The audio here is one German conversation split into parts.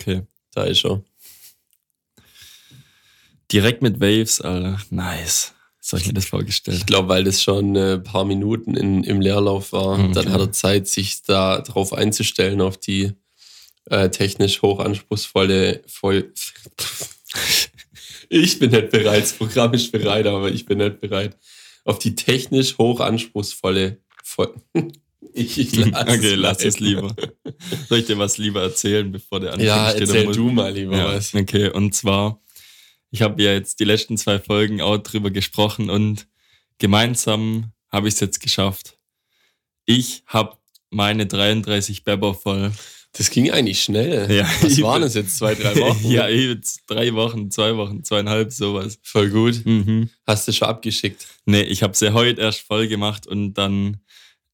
Okay. Da ist er. Direkt mit Waves, Alter. Nice. So habe ich mir das vorgestellt. Ich glaube, weil das schon ein paar Minuten in, im Leerlauf war. Okay. Dann hat er Zeit, sich da drauf einzustellen, auf die äh, technisch hochanspruchsvolle voll. ich bin nicht bereit, das Programm ist bereit, aber ich bin nicht bereit. Auf die technisch hochanspruchsvolle voll. Ich, ich lass okay, lass es lieber. Soll ich dir was lieber erzählen, bevor der anfängt? Ja, erzähl muss- du mal lieber Ja, was. okay, und zwar, ich habe ja jetzt die letzten zwei Folgen auch drüber gesprochen und gemeinsam habe ich es jetzt geschafft. Ich habe meine 33 Beber voll. Das ging eigentlich schnell. Ja, was waren das jetzt? Zwei, drei Wochen? ja, jetzt drei Wochen, zwei Wochen, zweieinhalb, sowas. Voll gut. Mhm. Hast du schon abgeschickt? Nee, ich habe sie heute erst voll gemacht und dann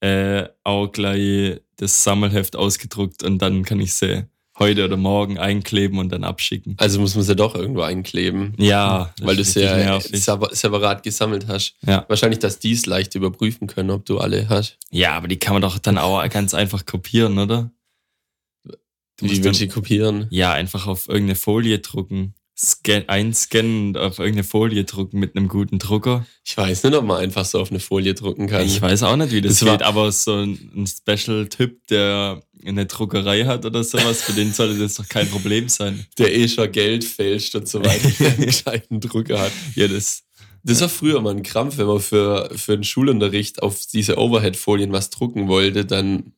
äh, auch gleich das Sammelheft ausgedruckt und dann kann ich sie heute oder morgen einkleben und dann abschicken. Also muss man sie doch irgendwo einkleben. Ja, Weil du es ja separat gesammelt hast. Ja. Wahrscheinlich, dass die es leicht überprüfen können, ob du alle hast. ja, aber die kann man doch dann auch ganz einfach kopieren, oder? Du Wie willst du kopieren? ja, einfach auf irgendeine Folie drucken. Scan, einscannen und auf irgendeine Folie drucken mit einem guten Drucker. Ich weiß nicht, ob man einfach so auf eine Folie drucken kann. Ich weiß auch nicht, wie das, Das geht, aber so ein, ein Special-Typ, der eine Druckerei hat oder sowas, für den sollte das doch kein Problem sein. Der eh schon Geld fälscht und so weiter, der einen gescheiten Drucker hat. Ja, das, Das war früher mal ein Krampf, wenn man für, für den Schulunterricht auf diese Overhead-Folien was drucken wollte, dann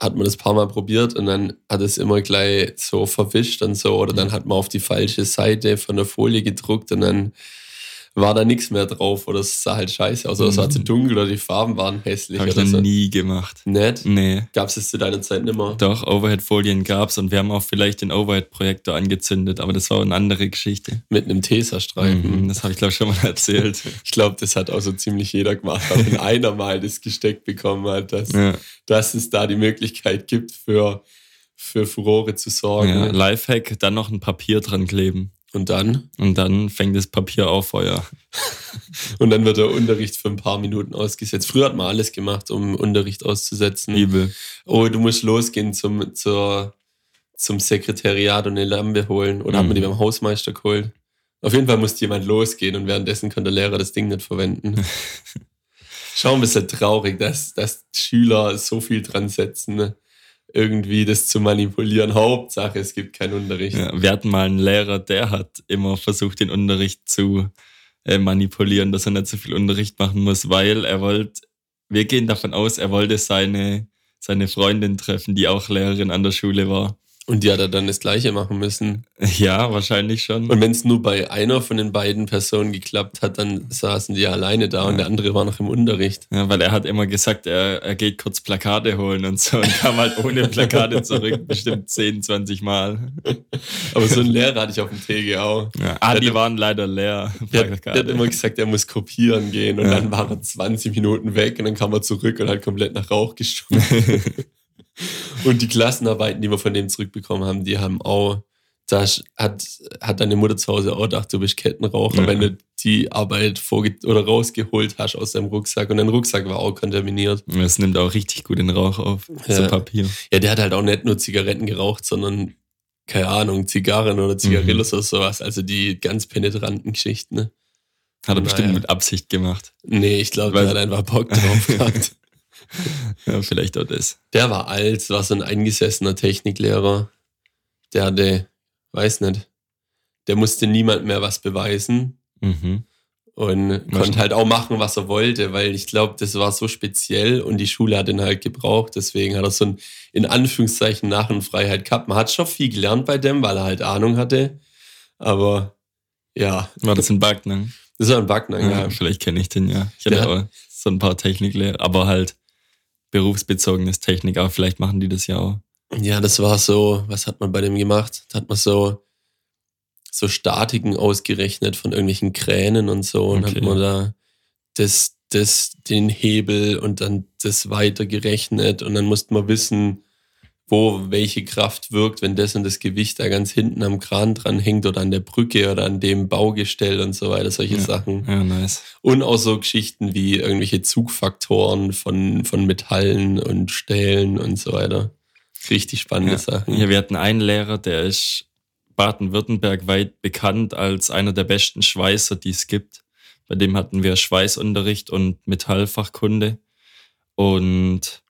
hat man das paar Mal probiert und dann hat es immer gleich so verwischt und so. Oder dann hat man auf die falsche Seite von der Folie gedruckt und dann war da nichts mehr drauf oder es sah halt scheiße aus. Oder es war zu dunkel oder die Farben waren hässlich habe ich oder so. nie gemacht. Nett? Nee. Gab es das zu deiner Zeit nimmer? Doch, Overhead-Folien gab's und wir haben auch vielleicht den Overhead-Projektor angezündet, aber das war eine andere Geschichte. Mit einem Tesastreifen. Mhm, das habe ich glaube schon mal erzählt. Ich glaube, das hat auch so ziemlich jeder gemacht. Aber wenn einer mal das gesteckt bekommen hat, dass, ja. dass es da die Möglichkeit gibt, für, für Furore zu sorgen. ja, Lifehack, dann noch ein Papier dran kleben. Und dann? Und dann fängt das Papier auf Feuer. Und dann wird der Unterricht für ein paar Minuten ausgesetzt. Früher hat man alles gemacht, um Unterricht auszusetzen. Übel. Oh, du musst losgehen zum, zur, zum Sekretariat und eine Lampe holen. Oder hat man die Mhm. beim Hausmeister geholt? Auf jeden Fall musste jemand losgehen und währenddessen kann der Lehrer das Ding nicht verwenden. Schon ein bisschen traurig, dass, dass Schüler so viel dran setzen, ne? Irgendwie das zu manipulieren. Hauptsache, es gibt keinen Unterricht. Ja, wir hatten mal einen Lehrer, der hat immer versucht, den Unterricht zu äh, manipulieren, dass er nicht so viel Unterricht machen muss, weil er wollte, wir gehen davon aus, er wollte seine, seine Freundin treffen, die auch Lehrerin an der Schule war. Und die hat er dann das Gleiche machen müssen. Ja, wahrscheinlich schon. Und wenn es nur bei einer von den beiden Personen geklappt hat, dann saßen die alleine da und der andere war noch im Unterricht. Ja, weil er hat immer gesagt, er, er geht kurz Plakate holen und so und kam halt ohne Plakate zurück, bestimmt 10, 20 Mal. Aber so einen Lehrer hatte ich auf dem TG auch. Ja. Ah, die waren leider leer. Der, der hat immer gesagt, er muss kopieren gehen und Ja. dann war er 20 Minuten weg und dann kam er zurück und hat komplett nach Rauch gestunken. Und die Klassenarbeiten, die wir von dem zurückbekommen haben, die haben auch, da hat, hat deine Mutter zu Hause auch gedacht, du bist Kettenraucher, Ja. wenn du die Arbeit vorge oder rausgeholt hast aus deinem Rucksack und dein Rucksack war auch kontaminiert. Das nimmt auch richtig gut den Rauch auf. So Ja. Papier. Ja, der hat halt auch nicht nur Zigaretten geraucht, sondern, keine Ahnung, Zigarren oder Zigarillos oder sowas. Also die ganz penetranten Geschichten. Ne? Hat er bestimmt Naja. mit Absicht gemacht. Nee, ich glaube, der hat einfach Bock drauf gehabt. Ja, vielleicht auch das. Der war alt, war so ein eingesessener Techniklehrer. Der hatte, weiß nicht, der musste niemand mehr was beweisen Mhm. und Was- konnte halt auch machen, was er wollte, weil ich glaube, das war so speziell und die Schule hat ihn halt gebraucht. Deswegen hat er so ein, in Anführungszeichen, Narrenfreiheit gehabt. Man hat schon viel gelernt bei dem, weil er halt Ahnung hatte. Aber ja, War das ein Backner? das war ein Backner, Ja, ja. vielleicht kenne ich den ja. Ich hatte Der auch so ein paar Techniklehrer, aber halt berufsbezogenes Technik, aber vielleicht machen die das ja auch. Ja, das war so, was hat man bei dem gemacht? Da hat man so, so Statiken ausgerechnet von irgendwelchen Kränen und so und Okay. hat man da das, das, den Hebel und dann das weiter gerechnet und dann musste man wissen, wo welche Kraft wirkt, wenn das und das Gewicht da ganz hinten am Kran dran hängt oder an der Brücke oder an dem Baugestell und so weiter, solche Ja. Sachen. Ja, nice. Und auch so Geschichten wie irgendwelche Zugfaktoren von, von Metallen und Stählen und so weiter. Richtig spannende Ja. Sachen. Ja, wir hatten einen Lehrer, der ist Baden-Württemberg weit bekannt als einer der besten Schweißer, die es gibt. Bei dem hatten wir Schweißunterricht und Metallfachkunde. Und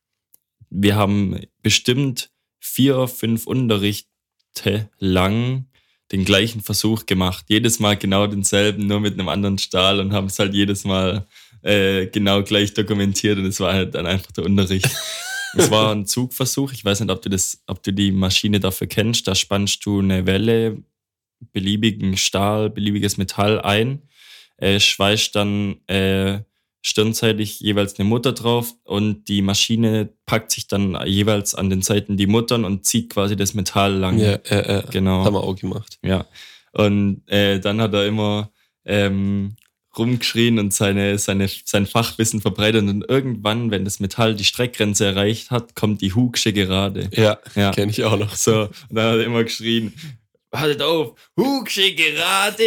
wir haben bestimmt vier, fünf Unterrichte lang den gleichen Versuch gemacht. Jedes Mal genau denselben, nur mit einem anderen Stahl und haben es halt jedes Mal äh, genau gleich dokumentiert und es war halt dann einfach der Unterricht. es war ein Zugversuch. Ich weiß nicht, ob du das, ob du die Maschine dafür kennst. Da spannst du eine Welle, beliebigen Stahl, beliebiges Metall ein, äh, schweißt dann äh, stirnseitig jeweils eine Mutter drauf und die Maschine packt sich dann jeweils an den Seiten die Muttern und zieht quasi das Metall lang. Ja, äh, äh, genau. Haben wir auch gemacht. Ja. Und äh, dann hat er immer ähm, rumgeschrien und seine, seine, sein Fachwissen verbreitet. Und irgendwann, wenn das Metall die Streckgrenze erreicht hat, kommt die Hugsche gerade. Ja, ja. kenne ich auch noch. So, und dann hat er immer geschrien, Haltet auf, Hugsche gerade!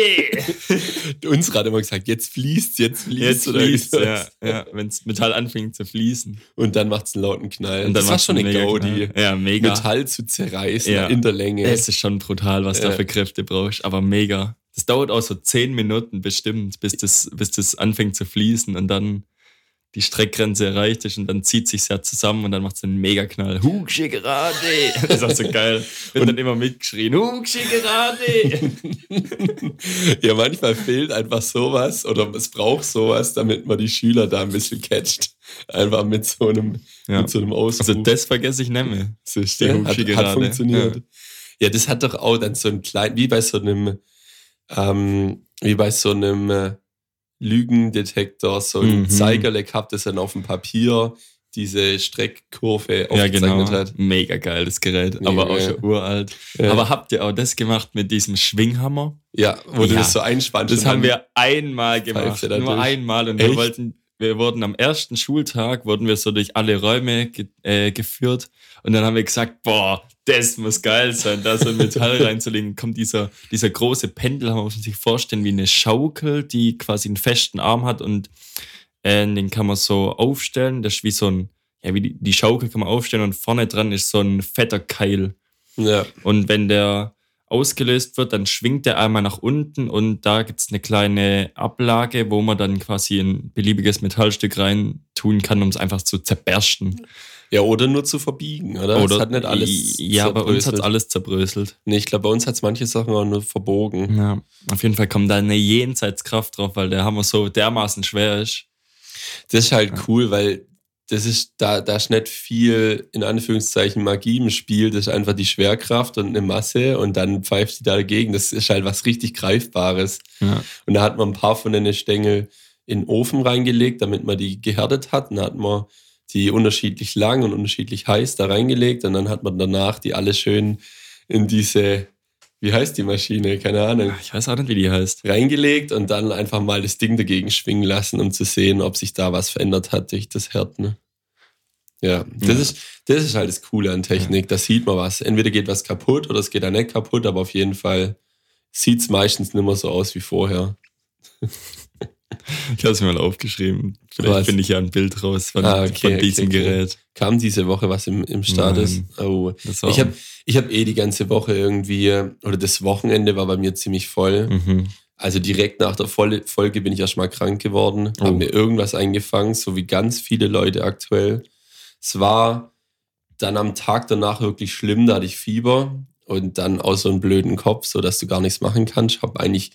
Unsere hat immer gesagt, jetzt fließt, jetzt fließt. Jetzt fließt, ja, ja. Wenn das Metall anfängt zu fließen. Und dann macht es einen lauten Knall. Und das war schon eine Gaudi. Ja, mega. Metall zu zerreißen ja. in der Länge. Es ist schon brutal, was ja. da für Kräfte brauchst, aber mega. Das dauert auch so zehn Minuten bestimmt, bis das, bis das anfängt zu fließen und dann die Streckgrenze erreicht ist und dann zieht sich ja zusammen und dann macht es einen Megaknall. Hugsche gerade! Das ist auch so geil. Wird dann immer mitgeschrien. Hugsche gerade! ja, manchmal fehlt einfach sowas oder es braucht sowas, damit man die Schüler da ein bisschen catcht. Einfach mit so einem, ja. mit so einem Ausruf. Also das vergesse ich nicht mehr. Das ist der hat, hat funktioniert. Ja. ja. das hat doch auch dann so ein klein, wie bei so einem, ähm, wie bei so einem, äh, Lügendetektor so ein mhm. Zeigerle gehabt, das dann auf dem Papier diese Streckkurve aufgezeichnet ja, genau. hat. Mega geil, das Gerät, Mega aber auch schon uralt. Ja. Aber habt ihr auch das gemacht mit diesem Schwinghammer? Ja, wo ja. du das so einspannst. Das haben wir einmal gemacht, nur einmal und Echt? wir wollten wir wurden am ersten Schultag, wurden wir so durch alle Räume ge äh, geführt und dann haben wir gesagt, boah, das muss geil sein, da so ein Metall reinzulegen. Kommt dieser, dieser große Pendel, muss man sich vorstellen, wie eine Schaukel, die quasi einen festen Arm hat und äh, den kann man so aufstellen. Das ist wie so ein, ja, wie die, die Schaukel kann man aufstellen und vorne dran ist so ein fetter Keil. Ja. Und wenn der ausgelöst wird, dann schwingt der einmal nach unten und da gibt es eine kleine Ablage, wo man dann quasi ein beliebiges Metallstück rein tun kann, um es einfach zu zerbersten. Ja, oder nur zu verbiegen, oder? Oder es hat nicht alles Ja, bei uns hat alles zerbröselt. Nee, ich glaube, bei uns hat es manche Sachen auch nur verbogen. Ja, auf jeden Fall kommt da eine Jenseitskraft drauf, weil der Hammer so dermaßen schwer ist. Das ist halt ja. cool, weil das ist, da, da ist nicht viel, in Anführungszeichen, Magie im Spiel. Das ist einfach die Schwerkraft und eine Masse und dann pfeift die dagegen. Das ist halt was richtig Greifbares. Ja. Und da hat man ein paar von den Stängel in den Ofen reingelegt, damit man die gehärtet hat. Und dann hat man die unterschiedlich lang und unterschiedlich heiß da reingelegt und dann hat man danach die alle schön in diese, wie heißt die Maschine? Keine Ahnung. Ich weiß auch nicht, wie die heißt. Reingelegt und dann einfach mal das Ding dagegen schwingen lassen, um zu sehen, ob sich da was verändert hat durch das Härten. Ja, das, ja. Ist, das ist halt das Coole an Technik. Ja. Da sieht man was. Entweder geht was kaputt oder es geht dann nicht kaputt, aber auf jeden Fall sieht es meistens nicht mehr so aus wie vorher. Ich habe es mir mal aufgeschrieben. Vielleicht finde ich ja ein Bild raus von, ah, okay, von diesem okay, okay. Gerät. Kam diese Woche was im, im Status? Oh. Ich habe ich hab eh die ganze Woche irgendwie, oder das Wochenende war bei mir ziemlich voll. Mhm. Also direkt nach der Folge bin ich erstmal krank geworden, oh. habe mir irgendwas eingefangen, so wie ganz viele Leute aktuell. Es war dann am Tag danach wirklich schlimm, da hatte ich Fieber und dann auch so einen blöden Kopf, so dass du gar nichts machen kannst. Ich habe eigentlich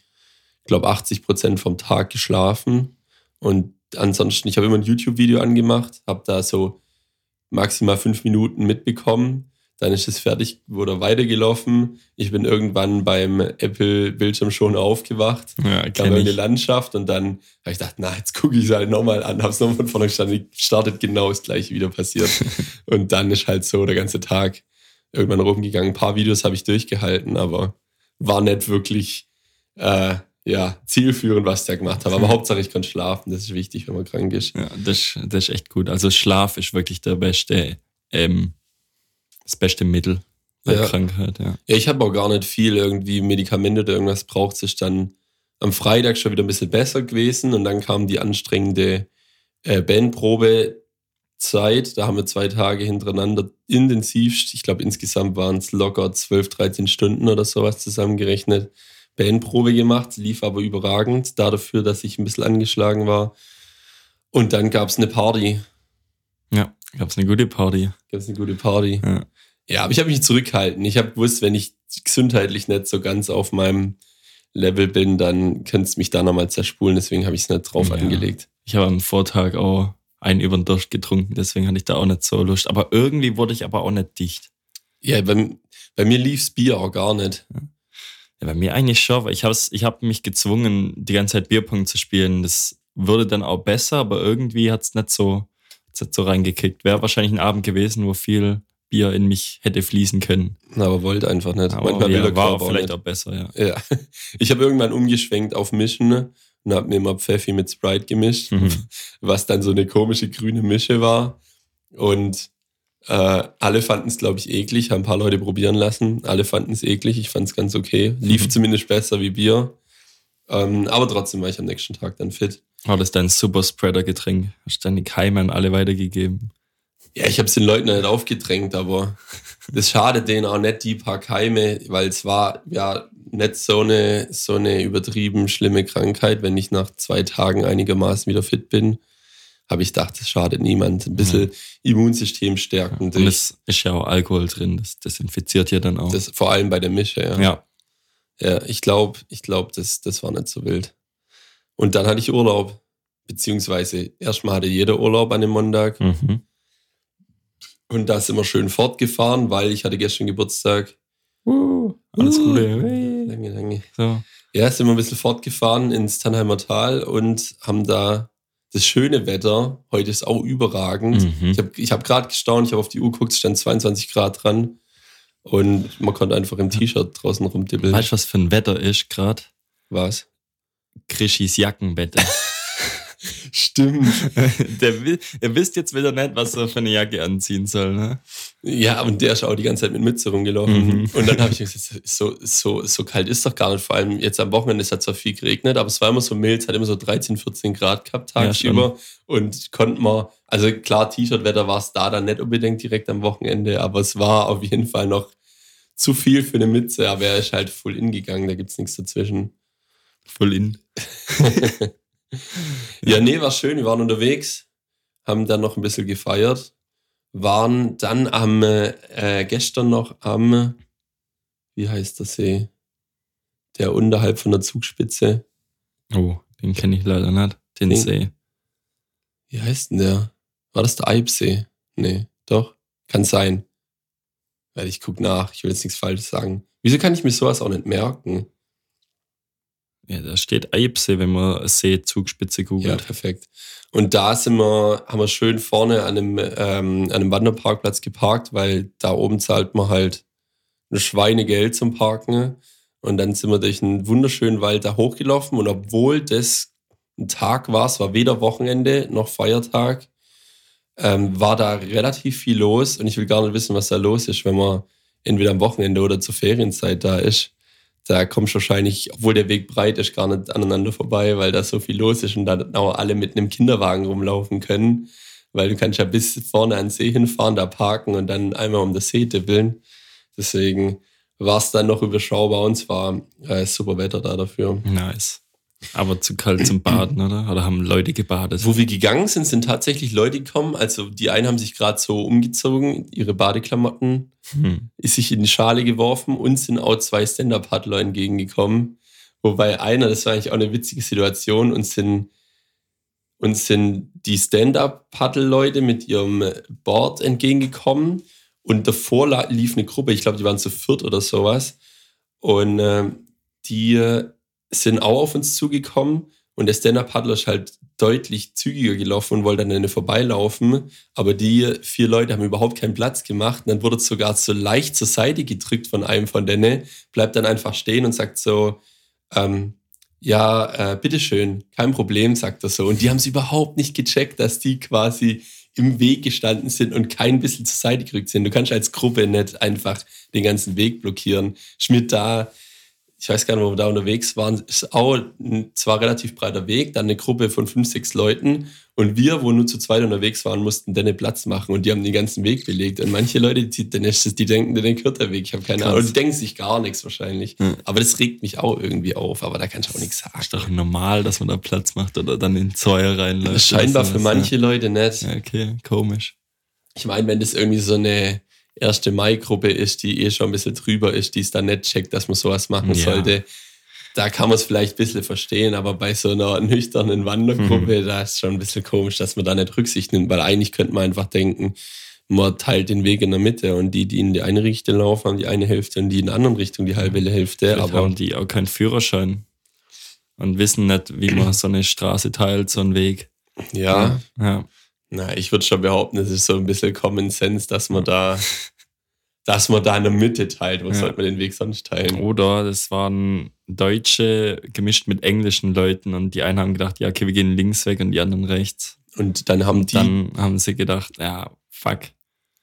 glaube, 80 Prozent vom Tag geschlafen. Und ansonsten, ich habe immer ein YouTube-Video angemacht, habe da so maximal fünf Minuten mitbekommen. Dann ist es fertig, wurde weitergelaufen. Ich bin irgendwann beim Apple-Bildschirm schon aufgewacht. Ja, kam eine Landschaft und dann habe ich gedacht, na, jetzt gucke ich es halt nochmal an. Habe es nochmal von vorne gestanden. Startet genau das gleiche wieder passiert. und dann ist halt so der ganze Tag irgendwann rumgegangen. Ein paar Videos habe ich durchgehalten, aber war nicht wirklich äh, ja, zielführend, was der gemacht hat. Aber. Hauptsache, ich kann schlafen. Das ist wichtig, wenn man krank ist. Ja, das, das ist echt gut. Also Schlaf ist wirklich der beste, ähm, das beste Mittel bei ja. Krankheit. Ja, ja ich habe auch gar nicht viel irgendwie Medikamente oder irgendwas braucht. Es ist dann am Freitag schon wieder ein bisschen besser gewesen und dann kam die anstrengende äh, Bandprobe. Zeit. Da haben wir zwei Tage hintereinander intensiv, ich glaube insgesamt waren es locker 12, 13 Stunden oder sowas zusammengerechnet, Bandprobe gemacht, lief aber überragend, da dafür, dass ich ein bisschen angeschlagen war. Und dann gab es eine Party. Ja, gab es eine gute Party. Gab es eine gute Party. Ja. Ja, aber ich habe mich zurückgehalten. Ich habe gewusst, wenn ich gesundheitlich nicht so ganz auf meinem Level bin, dann könnte es mich da nochmal zerspulen. Deswegen habe ich es nicht drauf Ja. angelegt. Ich habe am Vortag auch einen über den Durst getrunken, deswegen hatte ich da auch nicht so Lust. Aber irgendwie wurde ich aber auch nicht dicht. Ja, bei, bei mir lief's Bier auch gar nicht. Ja, bei mir eigentlich schon, weil ich habe ich hab mich gezwungen, die ganze Zeit Bierpong zu spielen. Das würde dann auch besser, aber irgendwie hat's nicht so, hat's nicht so reingekickt. Wäre wahrscheinlich ein Abend gewesen, wo viel Bier in mich hätte fließen können. Aber wollte einfach nicht. Aber Manchmal will ja, der war auch vielleicht nicht. auch besser, ja. Ja. Ich habe irgendwann umgeschwenkt auf Mischen und habe mir immer Pfeffi mit Sprite gemischt, Mhm. was dann so eine komische grüne Mische war. Und äh, alle fanden es, glaube ich, eklig, haben ein paar Leute probieren lassen. Alle fanden es eklig, ich fand es ganz okay. Lief Mhm. zumindest besser wie Bier. Ähm, aber trotzdem war ich am nächsten Tag dann fit. War das dein Superspreader-Getränk? Hast deine Keime an alle weitergegeben? Ja, ich habe es den Leuten nicht aufgedrängt, aber das schadet denen auch nicht die paar Keime, weil es war ja nicht so eine, so eine übertrieben schlimme Krankheit. Wenn ich nach zwei Tagen einigermaßen wieder fit bin, habe ich gedacht, das schadet niemand. Ein bisschen Immunsystem stärkend. Und es ist ja auch Alkohol drin, das desinfiziert ja dann auch. das, vor allem bei der Mische, ja. ja. Ja, ich glaube, ich glaub, das, das war nicht so wild. Und dann hatte ich Urlaub. Beziehungsweise erstmal hatte jeder Urlaub an dem Montag. Mhm. Und da sind wir schön fortgefahren, weil ich hatte gestern Geburtstag. Uh, alles Uh. Gute. Hey. Lange, lange. So. Ja, sind wir ein bisschen fortgefahren ins Tannheimer Tal und haben da das schöne Wetter. Heute ist auch überragend. Mhm. Ich habe ich hab gerade gestaunt, ich habe auf die Uhr geguckt, es stand 22 Grad dran. Und man konnte einfach im T-Shirt draußen rumtippeln. Weißt du, was für ein Wetter ist gerade? Was? Krischis Jackenbette. Stimmt. Der will, ihr wisst jetzt wieder nicht, was er für eine Jacke anziehen soll, ne? Ja, und der ist auch die ganze Zeit mit Mütze rumgelaufen. Mhm. Und dann habe ich gesagt, so, so, so kalt ist doch gar nicht. Vor allem jetzt am Wochenende, es hat zwar viel geregnet, aber es war immer so mild, es hat immer so 13, 14 Grad gehabt Ja, tagsüber. und konnten wir, also klar, T-Shirt-Wetter war es da dann nicht unbedingt direkt am Wochenende, aber es war auf jeden Fall noch zu viel für eine Mütze, aber er ist halt full in gegangen, da gibt's nichts dazwischen. Voll in. Ja, nee, war schön. Wir waren unterwegs, haben dann noch ein bisschen gefeiert, waren dann am, äh, gestern noch am, wie heißt der See? Der unterhalb von der Zugspitze. Oh, den kenne ich leider nicht. Den Den- See. Wie heißt denn der? War das der Eibsee? Nee, doch. Kann sein. Weil ich guck nach, ich will jetzt nichts Falsches sagen. Wieso kann ich mir sowas auch nicht merken? Ja, da steht Eibsee, wenn man See Zugspitze Ja, googelt. perfekt. Und da sind wir, haben wir schön vorne an einem, ähm, an einem Wanderparkplatz geparkt, weil da oben zahlt man halt ein Schweinegeld zum Parken. Und dann sind wir durch einen wunderschönen Wald da hochgelaufen. Und obwohl das ein Tag war, es war weder Wochenende noch Feiertag, ähm, war da relativ viel los. Und ich will gar nicht wissen, was da los ist, wenn man entweder am Wochenende oder zur Ferienzeit da ist. Da kommst du wahrscheinlich, obwohl der Weg breit ist, gar nicht aneinander vorbei, weil da so viel los ist und dann auch alle mit einem Kinderwagen rumlaufen können. Weil du kannst ja bis vorne an den See hinfahren, da parken und dann einmal um das See tippeln. Deswegen war es dann noch überschaubar und es war äh, super Wetter da dafür. Nice. Aber zu kalt zum Baden, oder? Oder haben Leute gebadet? Wo wir gegangen sind, sind tatsächlich Leute gekommen. Also die einen haben sich gerade so umgezogen, ihre Badeklamotten, Hm. ist sich in die Schale geworfen und sind auch zwei Stand-Up-Paddler entgegengekommen. Wobei einer, das war eigentlich auch eine witzige Situation, uns sind, uns sind die Stand-Up-Paddle-Leute mit ihrem Board entgegengekommen und davor lief eine Gruppe, ich glaube, die waren zu viert oder sowas. Und äh, die sind auch auf uns zugekommen und der Stand-Up-Paddler ist halt deutlich zügiger gelaufen und wollte an denen vorbeilaufen. Aber die vier Leute haben überhaupt keinen Platz gemacht. Und dann wurde es sogar so leicht zur Seite gedrückt von einem von denen, bleibt dann einfach stehen und sagt so, ähm, ja, äh, bitteschön, kein Problem, sagt er so. Und die haben es überhaupt nicht gecheckt, dass die quasi im Weg gestanden sind und kein bisschen zur Seite gerückt sind. Du kannst als Gruppe nicht einfach den ganzen Weg blockieren. Mir da ich weiß gar nicht, wo wir da unterwegs waren, ist auch ein, zwar relativ breiter Weg, dann eine Gruppe von fünf, sechs Leuten und wir, wo nur zu zweit unterwegs waren, mussten dann Platz machen und die haben den ganzen Weg belegt. Und manche Leute, die, dann ist das, die denken, dann gehört der Weg. Ich habe keine Krass. Ahnung. Und die denken sich gar nichts wahrscheinlich. Hm. Aber das regt mich auch irgendwie auf. Aber da kann ich auch nichts sagen. Ist doch normal, dass man da Platz macht oder dann in Zäune reinläuft. Scheinbar für manche ja. Leute nicht. Ja, okay, komisch. Ich meine, wenn das irgendwie so eine erste Mai-Gruppe ist, die eh schon ein bisschen drüber ist, die es dann nicht checkt, dass man sowas machen ja. sollte, da kann man es vielleicht ein bisschen verstehen, aber bei so einer nüchternen Wandergruppe, mhm. da ist schon ein bisschen komisch, dass man da nicht Rücksicht nimmt, weil eigentlich könnte man einfach denken, man teilt den Weg in der Mitte und die, die in die eine Richtung laufen, haben die eine Hälfte und die in der anderen Richtung die halbe Hälfte. Vielleicht aber haben die auch keinen Führerschein und wissen nicht, wie man so eine Straße teilt, so einen Weg. Ja. ja. Na, ich würde schon behaupten, es ist so ein bisschen Common Sense, dass man da dass man da in der Mitte teilt. Wo ja. sollte man den Weg sonst teilen? Oder das waren Deutsche gemischt mit englischen Leuten und die einen haben gedacht, ja, okay, wir gehen links weg und die anderen rechts. Und dann haben die. Dann haben sie gedacht, ja, fuck.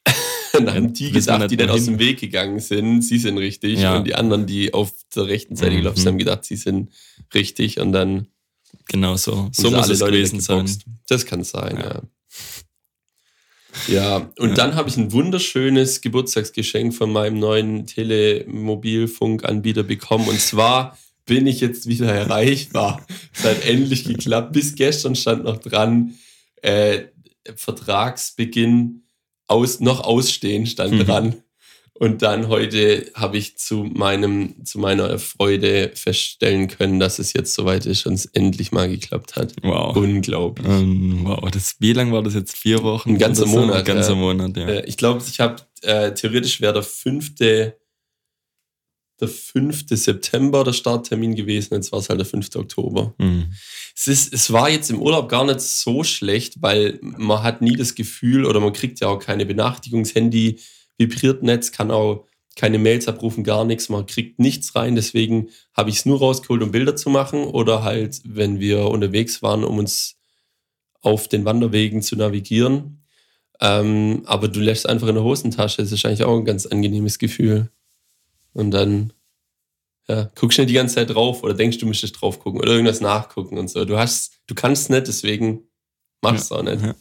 dann haben die gedacht, die dann aus dem Weg gegangen sind, sie sind richtig. Ja. Und die anderen, die auf der rechten Seite mhm. gelaufen sind, haben gedacht, sie sind richtig. Und dann. Genau so. So muss es gewesen sein. Das kann sein, ja. ja. Ja, und ja. dann habe ich ein wunderschönes Geburtstagsgeschenk von meinem neuen Telemobilfunkanbieter bekommen. Und zwar bin ich jetzt wieder erreichbar. Es hat endlich geklappt. Bis gestern stand noch dran, äh, Vertragsbeginn aus, noch ausstehen stand mhm. dran. Und dann heute habe ich zu meinem, zu meiner Freude feststellen können, dass es jetzt soweit ist und es endlich mal geklappt hat. Wow. Unglaublich. Um, wow. Das, wie lange war das jetzt? Vier Wochen? Ein ganzer Monat. Ein ganzer. Monat, ja. Äh, ich glaube, ich habe äh, theoretisch wäre der fünfte, der 5. September der Starttermin gewesen, jetzt war es halt der 5. Oktober. Mhm. Es, ist, es war jetzt im Urlaub gar nicht so schlecht, weil man hat nie das Gefühl oder man kriegt ja auch keine Benachrichtigungshandy vibriert Netz, kann auch keine Mails abrufen, gar nichts, man kriegt nichts rein. Deswegen habe ich es nur rausgeholt, um Bilder zu machen oder halt, wenn wir unterwegs waren, um uns auf den Wanderwegen zu navigieren. Ähm, aber du lässt einfach in der Hosentasche, das ist eigentlich auch ein ganz angenehmes Gefühl. Und dann ja, guckst du nicht die ganze Zeit drauf oder denkst du müsstest drauf gucken oder irgendwas nachgucken und so. Du hast, du kannst nicht, deswegen machst du ja, auch nicht. Ja.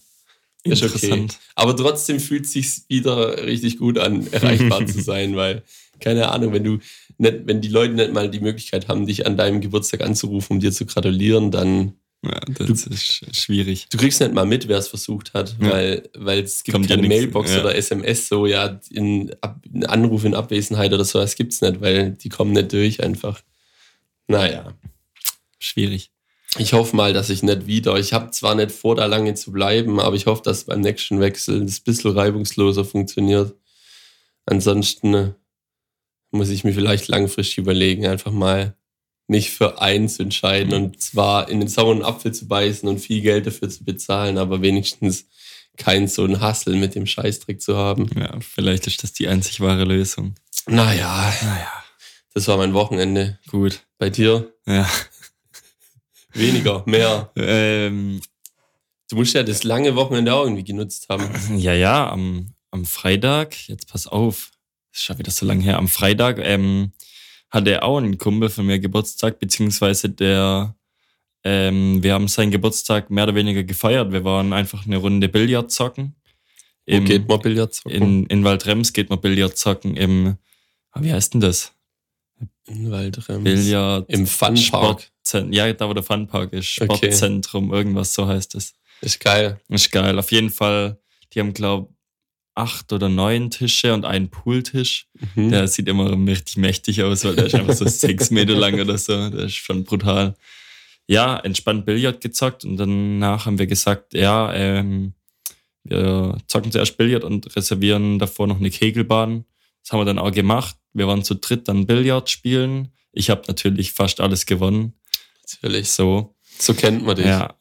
Ist okay. Aber trotzdem fühlt es sich wieder richtig gut an, erreichbar zu sein, weil, keine Ahnung, wenn du nicht, wenn die Leute nicht mal die Möglichkeit haben, dich an deinem Geburtstag anzurufen, um dir zu gratulieren, dann. Ja, das du, ist schwierig. Du kriegst nicht mal mit, wer es versucht hat, ja. weil, weil es gibt Kommt keine ja Mailbox ja. oder SMS, so, ja, in, in Anruf in Abwesenheit oder so, das gibt's nicht, weil die kommen nicht durch einfach. Naja. Schwierig. Ich hoffe mal, dass ich nicht wieder, ich habe zwar nicht vor, da lange zu bleiben, aber ich hoffe, dass beim nächsten Wechsel das ein bisschen reibungsloser funktioniert. Ansonsten äh, muss ich mir vielleicht langfristig überlegen, einfach mal mich für eins entscheiden mhm. und zwar in den sauren Apfel zu beißen und viel Geld dafür zu bezahlen, aber wenigstens keinen so einen Hassel mit dem Scheißdreck zu haben. Ja, vielleicht ist das die einzig wahre Lösung. Naja, naja. Das war mein Wochenende. Gut. Bei dir? Ja. Weniger, mehr. Ähm, du musst ja das lange Wochenende auch irgendwie genutzt haben. Ja, ja, am, am Freitag, jetzt pass auf, ist schon wieder so lange her, am Freitag ähm, hatte auch ein Kumpel von mir Geburtstag, beziehungsweise der, ähm, wir haben seinen Geburtstag mehr oder weniger gefeiert. Wir waren einfach eine Runde Billard zocken. Wo Im, geht man Billard zocken? In, in Waldrems geht man Billard zocken im, ah, wie heißt denn das? In Waldrems. Billard. Im Funpark. Ja, da wo der Funpark ist. Sportzentrum, okay. irgendwas, so heißt es. Ist geil. Ist geil. Auf jeden Fall, die haben, glaube acht oder neun Tische und einen Pooltisch. Mhm. Der sieht immer richtig mächtig aus, weil der ist einfach so sechs Meter lang oder so. Der ist schon brutal. Ja, entspannt Billard gezockt und danach haben wir gesagt, ja, ähm, wir zocken zuerst Billard und reservieren davor noch eine Kegelbahn. Das haben wir dann auch gemacht. Wir waren zu dritt dann Billard spielen. Ich habe natürlich fast alles gewonnen. Natürlich. So. So kennt man dich. Ja.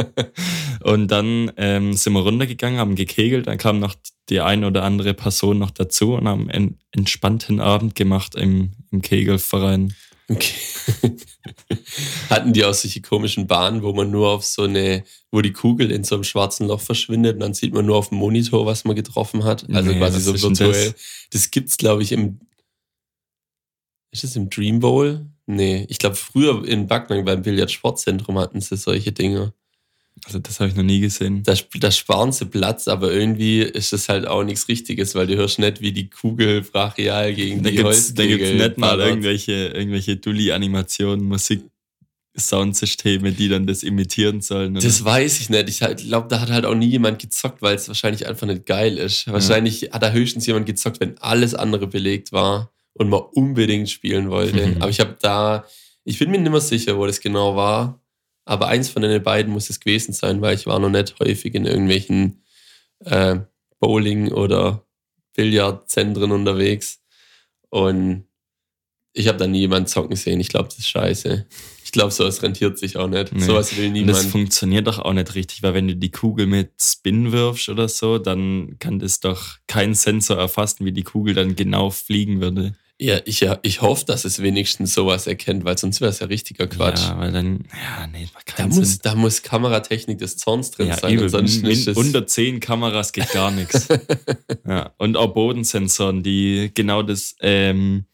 und dann ähm, sind wir runtergegangen, haben gekegelt, dann kam noch die eine oder andere Person noch dazu und haben einen entspannten Abend gemacht im, im Kegelverein. Okay. Hatten die auch solche komischen Bahnen, wo man nur auf so eine, wo die Kugel in so einem schwarzen Loch verschwindet und dann sieht man nur auf dem Monitor, was man getroffen hat. Also nee, quasi so virtuell. Das? das gibt's, glaube ich, im Ist es im Dream Bowl? Nee, ich glaube, früher in Backnang beim Billard-Sportzentrum hatten sie solche Dinge. Also, das habe ich noch nie gesehen. Da, da sparen sie Platz, aber irgendwie ist das halt auch nichts Richtiges, weil du hörst nicht, wie die Kugel brachial gegen Da die gibt's, da gibt's Holzkegel nicht mal ballert. irgendwelche, irgendwelche Dulli-Animationen, Musik, Soundsysteme, die dann das imitieren sollen. oder? Das weiß ich nicht. Ich glaube, da hat halt auch nie jemand gezockt, weil es wahrscheinlich einfach nicht geil ist. Wahrscheinlich hat da höchstens jemand gezockt, wenn alles andere belegt war und man unbedingt spielen wollte. Mhm. Aber ich habe da, ich bin mir nicht mehr sicher, wo das genau war. Aber eins von den beiden muss es gewesen sein, weil ich war noch nicht häufig in irgendwelchen äh, Bowling- oder Billardzentren unterwegs. Und ich habe da nie jemanden zocken sehen. Ich glaube, das ist scheiße. Ich glaube, sowas rentiert sich auch nicht. Nee. Sowas will Und niemand. das funktioniert doch auch nicht richtig, weil wenn du die Kugel mit Spin wirfst oder so, dann kann das doch kein Sensor erfassen, wie die Kugel dann genau fliegen würde. Ja, ich, ich hoffe, dass es wenigstens sowas erkennt, weil sonst wäre es ja richtiger Quatsch. Ja, weil dann, ja, nee, macht da, keinen muss, Sinn. da muss Kameratechnik des Zorns drin Ja, sein. übel. Ansonsten Min- ist das, unter 10 Kameras geht gar nichts. Ja, und auch Bodensensoren, die genau das ähm,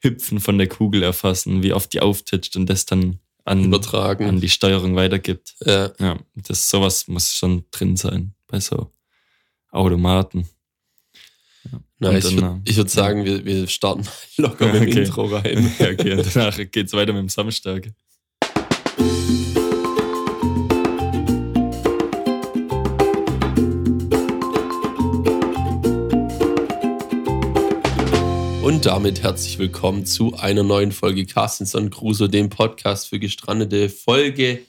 Hüpfen von der Kugel erfassen, wie oft die auftitscht und das dann an, übertragen. an die Steuerung weitergibt. ja. Ja, das sowas muss schon drin sein bei so Automaten. Na, Und ich würde äh, würd sagen, wir, wir starten mal locker Ja, mit dem okay. Intro rein. Ja, okay, danach geht's weiter mit dem Samstag. Und damit herzlich willkommen zu einer neuen Folge Carstenson Crusoe, dem Podcast für Gestrandete, Folge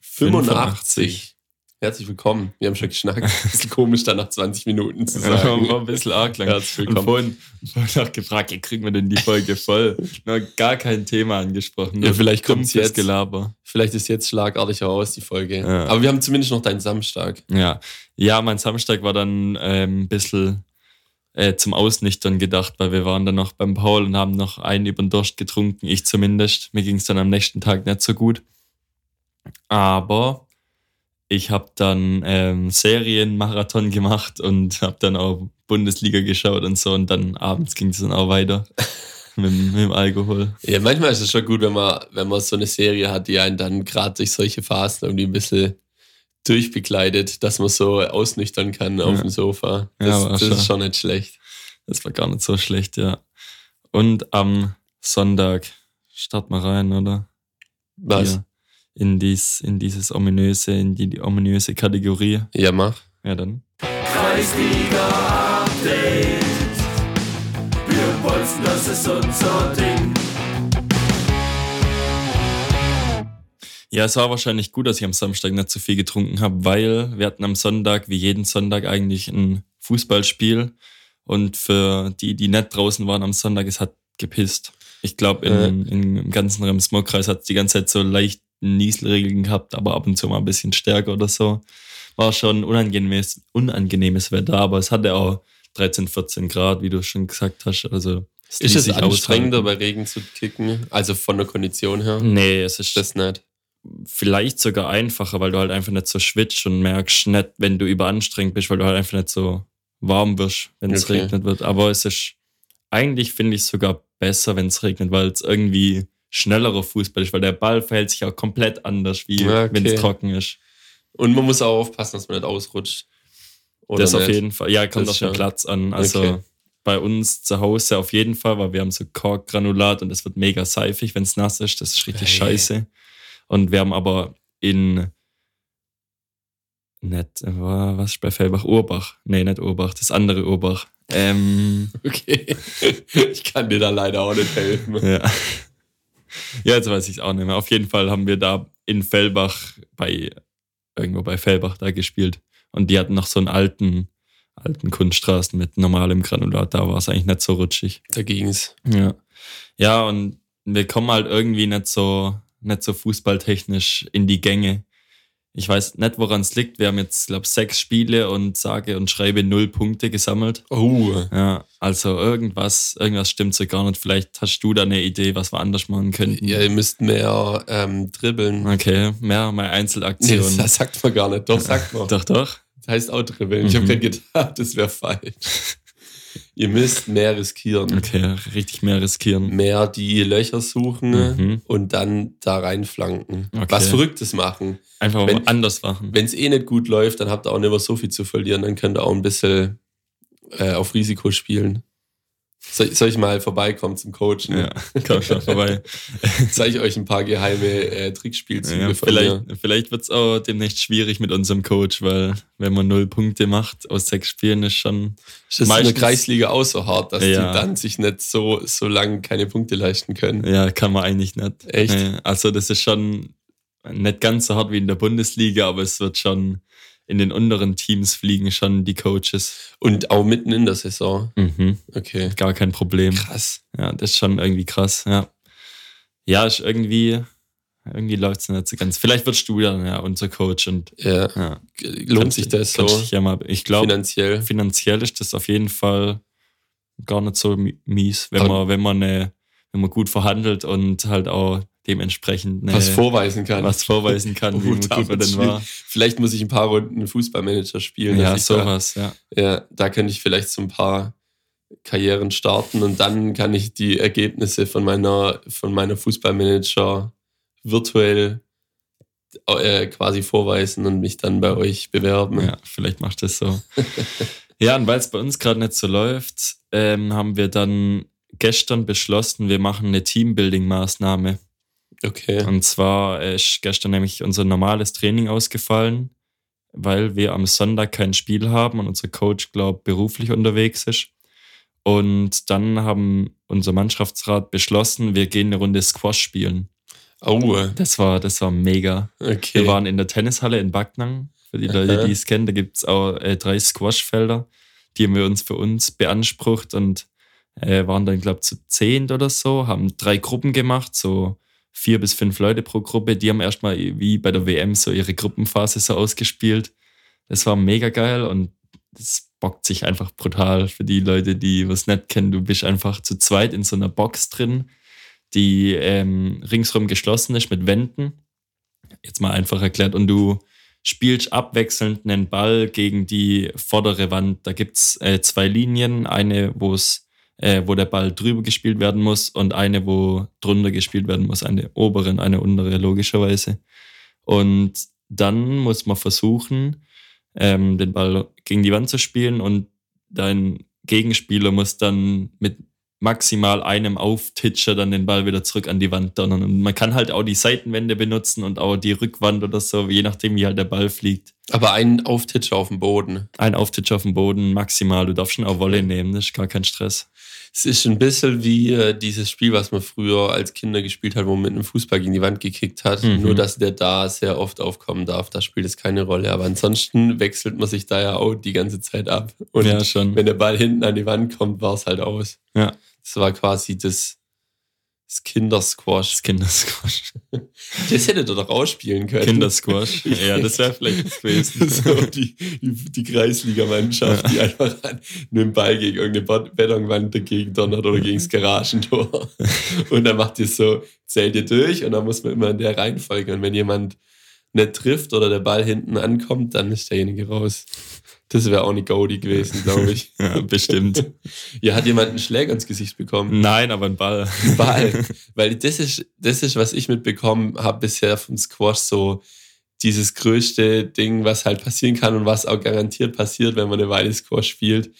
85. Herzlich willkommen. Wir haben schon geschnackt. Ist komisch, dann nach 20 Minuten zu Ja, sagen. war ein bisschen arg lang. Herzlich Und willkommen. vorhin vorhin auch gefragt, wie kriegen wir denn die Folge voll? Noch gar kein Thema angesprochen. Ja, vielleicht kommt's dumpfes jetzt. Gelaber. Vielleicht ist jetzt schlagartig aus, die Folge. Ja. Aber wir haben zumindest noch deinen Samstag. Ja. ja, mein Samstag war dann ähm, ein bisschen äh, zum Ausnüchtern gedacht, weil wir waren dann noch beim Paul und haben noch einen über den Durst getrunken, ich zumindest. Mir ging es dann am nächsten Tag nicht so gut. Aber ich habe dann ähm, Serienmarathon gemacht und habe dann auch Bundesliga geschaut und so und dann abends ging es dann auch weiter mit, mit dem Alkohol. Ja, manchmal ist es schon gut, wenn man, wenn man so eine Serie hat, die einen dann gerade durch solche Phasen irgendwie ein bisschen durchbegleitet, dass man so ausnüchtern kann auf Ja. dem Sofa. Ja, Das, war das schon. ist schon nicht schlecht. Das war gar nicht so schlecht, ja. Und am Sonntag starten wir rein, oder? Was? Hier in, dies, in dieses ominöse, in die, die ominöse Kategorie. Ja, mach. Ja, dann. Kreisliga-Update. Wir wollen, das ist unser Ding. Ja, es war wahrscheinlich gut, dass ich am Samstag nicht so viel getrunken habe, weil wir hatten am Sonntag, wie jeden Sonntag, eigentlich ein Fußballspiel. Und für die, die nicht draußen waren am Sonntag, es hat gepisst. Ich glaube, in, im ganzen Rems-Murr-Kreis hat es die ganze Zeit so leicht Nieselregeln gehabt, aber ab und zu mal ein bisschen stärker oder so. War schon unangenehmes, unangenehmes Wetter, aber es hatte auch 13, 14 Grad, wie du schon gesagt hast. Also Ist ließ es anstrengender, aushalten. bei Regen zu kicken? Also von der Kondition her? Nee, es ist Das nicht. Vielleicht sogar einfacher, weil du halt einfach nicht so schwitzt und merkst nicht, wenn du überanstrengt bist, weil du halt einfach nicht so warm wirst, wenn es Okay. regnet wird. Aber es ist eigentlich finde ich sogar besser, wenn es regnet, weil es irgendwie schnellerer Fußball ist, weil der Ball verhält sich auch komplett anders, wie okay. wenn es trocken ist. Und man muss auch aufpassen, dass man nicht ausrutscht. Oder das auf nicht? jeden Fall. Ja, kommt Das auf den. Platz an. Also Okay. bei uns zu Hause auf jeden Fall, weil wir haben so Korkgranulat und es wird mega seifig, wenn es nass ist. Das ist richtig Hey. scheiße. Und wir haben aber in nicht, was ist bei Fellbach? Urbach. Nee, nicht Urbach, das andere Urbach. Ähm, Okay. ich kann dir da leider auch nicht helfen. ja. ja, jetzt weiß ich es auch nicht mehr. Auf jeden Fall haben wir da in Fellbach bei, irgendwo bei Fellbach da gespielt. Und die hatten noch so einen alten, alten Kunststraßen mit normalem Granulat. Da war es eigentlich nicht so rutschig. Da ging's. Ja. Ja, und wir kommen halt irgendwie nicht so, nicht so fußballtechnisch in die Gänge. Ich weiß nicht, woran es liegt. Wir haben jetzt, glaube sechs Spiele und sage und schreibe null Punkte gesammelt. Oh. Ja, also irgendwas, irgendwas stimmt so gar nicht. Vielleicht hast du da eine Idee, was wir anders machen könnten. Ja, ihr müsst mehr ähm, dribbeln. Okay, mehr mal Nee, Einzelaktionen. das sagt man gar nicht. Doch, sagt man. doch, doch. Das heißt auch dribbeln. Ich habe Mhm. gerade gedacht, das wäre falsch. Ihr müsst mehr riskieren. Okay, richtig mehr riskieren. Mehr die Löcher suchen Mhm. und dann da reinflanken. Okay. Was Verrücktes machen. Einfach Wenn- anders machen. Wenn es eh nicht gut läuft, dann habt ihr auch nicht mehr so viel zu verlieren. Dann könnt ihr auch ein bisschen äh, auf Risiko spielen. Soll, soll ich mal vorbeikommen zum Coachen? Ja, komm schon vorbei. Zeige ich euch ein paar geheime äh, Trickspielzüge Ja, von vielleicht mir. vielleicht wird es auch demnächst schwierig mit unserem Coach, weil wenn man null Punkte macht aus sechs Spielen, ist schon. Das ist in meistens- der Kreisliga auch so hart, dass Ja. die dann sich nicht so, so lange keine Punkte leisten können. Ja, kann man eigentlich nicht. Echt? Also, das ist schon nicht ganz so hart wie in der Bundesliga, aber es wird schon in den unteren Teams fliegen schon die Coaches. Und auch mitten in der Saison. Mhm. Okay. Gar kein Problem. Krass. Ja, das ist schon irgendwie krass, ja. Ja, ist irgendwie, irgendwie läuft es nicht so ganz. Vielleicht wirst du dann ja unser Coach und Ja. ja. Lohnt kannst sich das so dich Ja mal, ich glaube, finanziell? finanziell ist das auf jeden Fall gar nicht so mi- mies, wenn Aber- man, wenn man, eine, wenn man gut verhandelt und halt auch dementsprechend eine, Was vorweisen kann. was vorweisen kann, wie gut wird's denn war. Vielleicht muss ich ein paar Runden Fußballmanager spielen. Ja, ich da, sowas, ja. ja, da könnte ich vielleicht so ein paar Karrieren starten und dann kann ich die Ergebnisse von meiner, von meiner Fußballmanager virtuell äh, quasi vorweisen und mich dann bei euch bewerben. Ja, vielleicht machst du das so. ja, und weil es bei uns gerade nicht so läuft, ähm, haben wir dann gestern beschlossen, wir machen eine Teambuilding-Maßnahme. Okay. Und zwar ist gestern nämlich unser normales Training ausgefallen, weil wir am Sonntag kein Spiel haben und unser Coach, glaube beruflich unterwegs ist. Und dann haben unser Mannschaftsrat beschlossen, wir gehen eine Runde Squash spielen. Oh, Das war, das war mega. okay. Wir waren in der Tennishalle in Backnang. Für die Leute, Aha. die es kennen, da gibt es auch äh, drei Squashfelder. Die haben wir uns für uns beansprucht und äh, waren dann, glaube ich, zu zehnt oder so, haben drei Gruppen gemacht, so vier bis fünf Leute pro Gruppe. Die haben erstmal wie bei der WM so ihre Gruppenphase so ausgespielt. Das war mega geil und das bockt sich einfach brutal für die Leute, die was nicht kennen. Du bist einfach zu zweit in so einer Box drin, die ähm, ringsrum geschlossen ist mit Wänden. Jetzt mal einfach erklärt. Und du spielst abwechselnd einen Ball gegen die vordere Wand. Da gibt's äh, zwei Linien, eine, wo es äh, wo der Ball drüber gespielt werden muss und eine, wo drunter gespielt werden muss, eine obere und eine untere, logischerweise. Und dann muss man versuchen, ähm, den Ball gegen die Wand zu spielen und dein Gegenspieler muss dann mit maximal einem Auftitscher dann den Ball wieder zurück an die Wand donnern. Und man kann halt auch die Seitenwände benutzen und auch die Rückwand oder so, je nachdem, wie halt der Ball fliegt. Aber ein Auftitscher auf dem Boden. Ein Auftitscher auf dem Boden maximal. Du darfst schon auch Volley nehmen, das ist gar kein Stress. Es ist ein bisschen wie äh, dieses Spiel, was man früher als Kinder gespielt hat, wo man mit einem Fußball gegen die Wand gekickt hat. Mhm. Nur, dass der da sehr oft aufkommen darf. Da spielt es keine Rolle. Aber ansonsten wechselt man sich da ja auch die ganze Zeit ab. Und ja, schon. wenn der Ball hinten an die Wand kommt, war es halt aus. Ja. Das war quasi das, das Kindersquash. Das Kindersquash. Das hättet ihr doch ausspielen können. Kindersquash. Ja, das wäre vielleicht das gewesen. so die, die, die Kreisligamannschaft, die einfach an einem Ball gegen irgendeine Bet- Betonwand dagegen donnert oder gegen das Garagentor. Und dann macht ihr so, zählt ihr durch und dann muss man immer in der Reihenfolge. Und wenn jemand nicht trifft oder der Ball hinten ankommt, dann ist derjenige raus. Das wäre auch eine Goldie gewesen, glaube ich. Ja, bestimmt. Ja, hat jemand einen Schläger ins Gesicht bekommen? Nein, aber ein Ball. Ball. Weil das ist, das ist, was ich mitbekommen habe bisher vom Squash, so dieses größte Ding, was halt passieren kann und was auch garantiert passiert, wenn man eine Weile Squash spielt,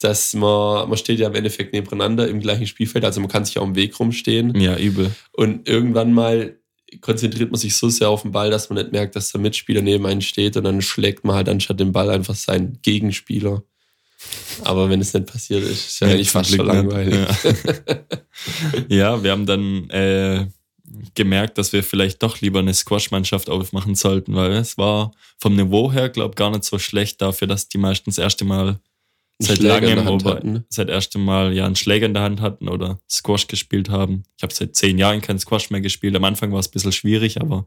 dass man, man steht ja im Endeffekt nebeneinander im gleichen Spielfeld, also man kann sich auch im Weg rumstehen Ja, übel. und irgendwann mal konzentriert man sich so sehr auf den Ball, dass man nicht merkt, dass der Mitspieler neben einem steht und dann schlägt man halt anstatt den Ball einfach seinen Gegenspieler. Aber wenn es nicht passiert ist, ist ja eigentlich zum fast schon Glück nicht. langweilig. Ja. ja, wir haben dann äh, gemerkt, dass wir vielleicht doch lieber eine Squash-Mannschaft aufmachen sollten, weil es war vom Niveau her, glaube gar nicht so schlecht dafür, dass die meistens das erste Mal seit Schläger langem, aber hatten. seit erstem Mal ja einen Schläger in der Hand hatten oder Squash gespielt haben. Ich habe seit zehn Jahren kein Squash mehr gespielt. Am Anfang war es ein bisschen schwierig, aber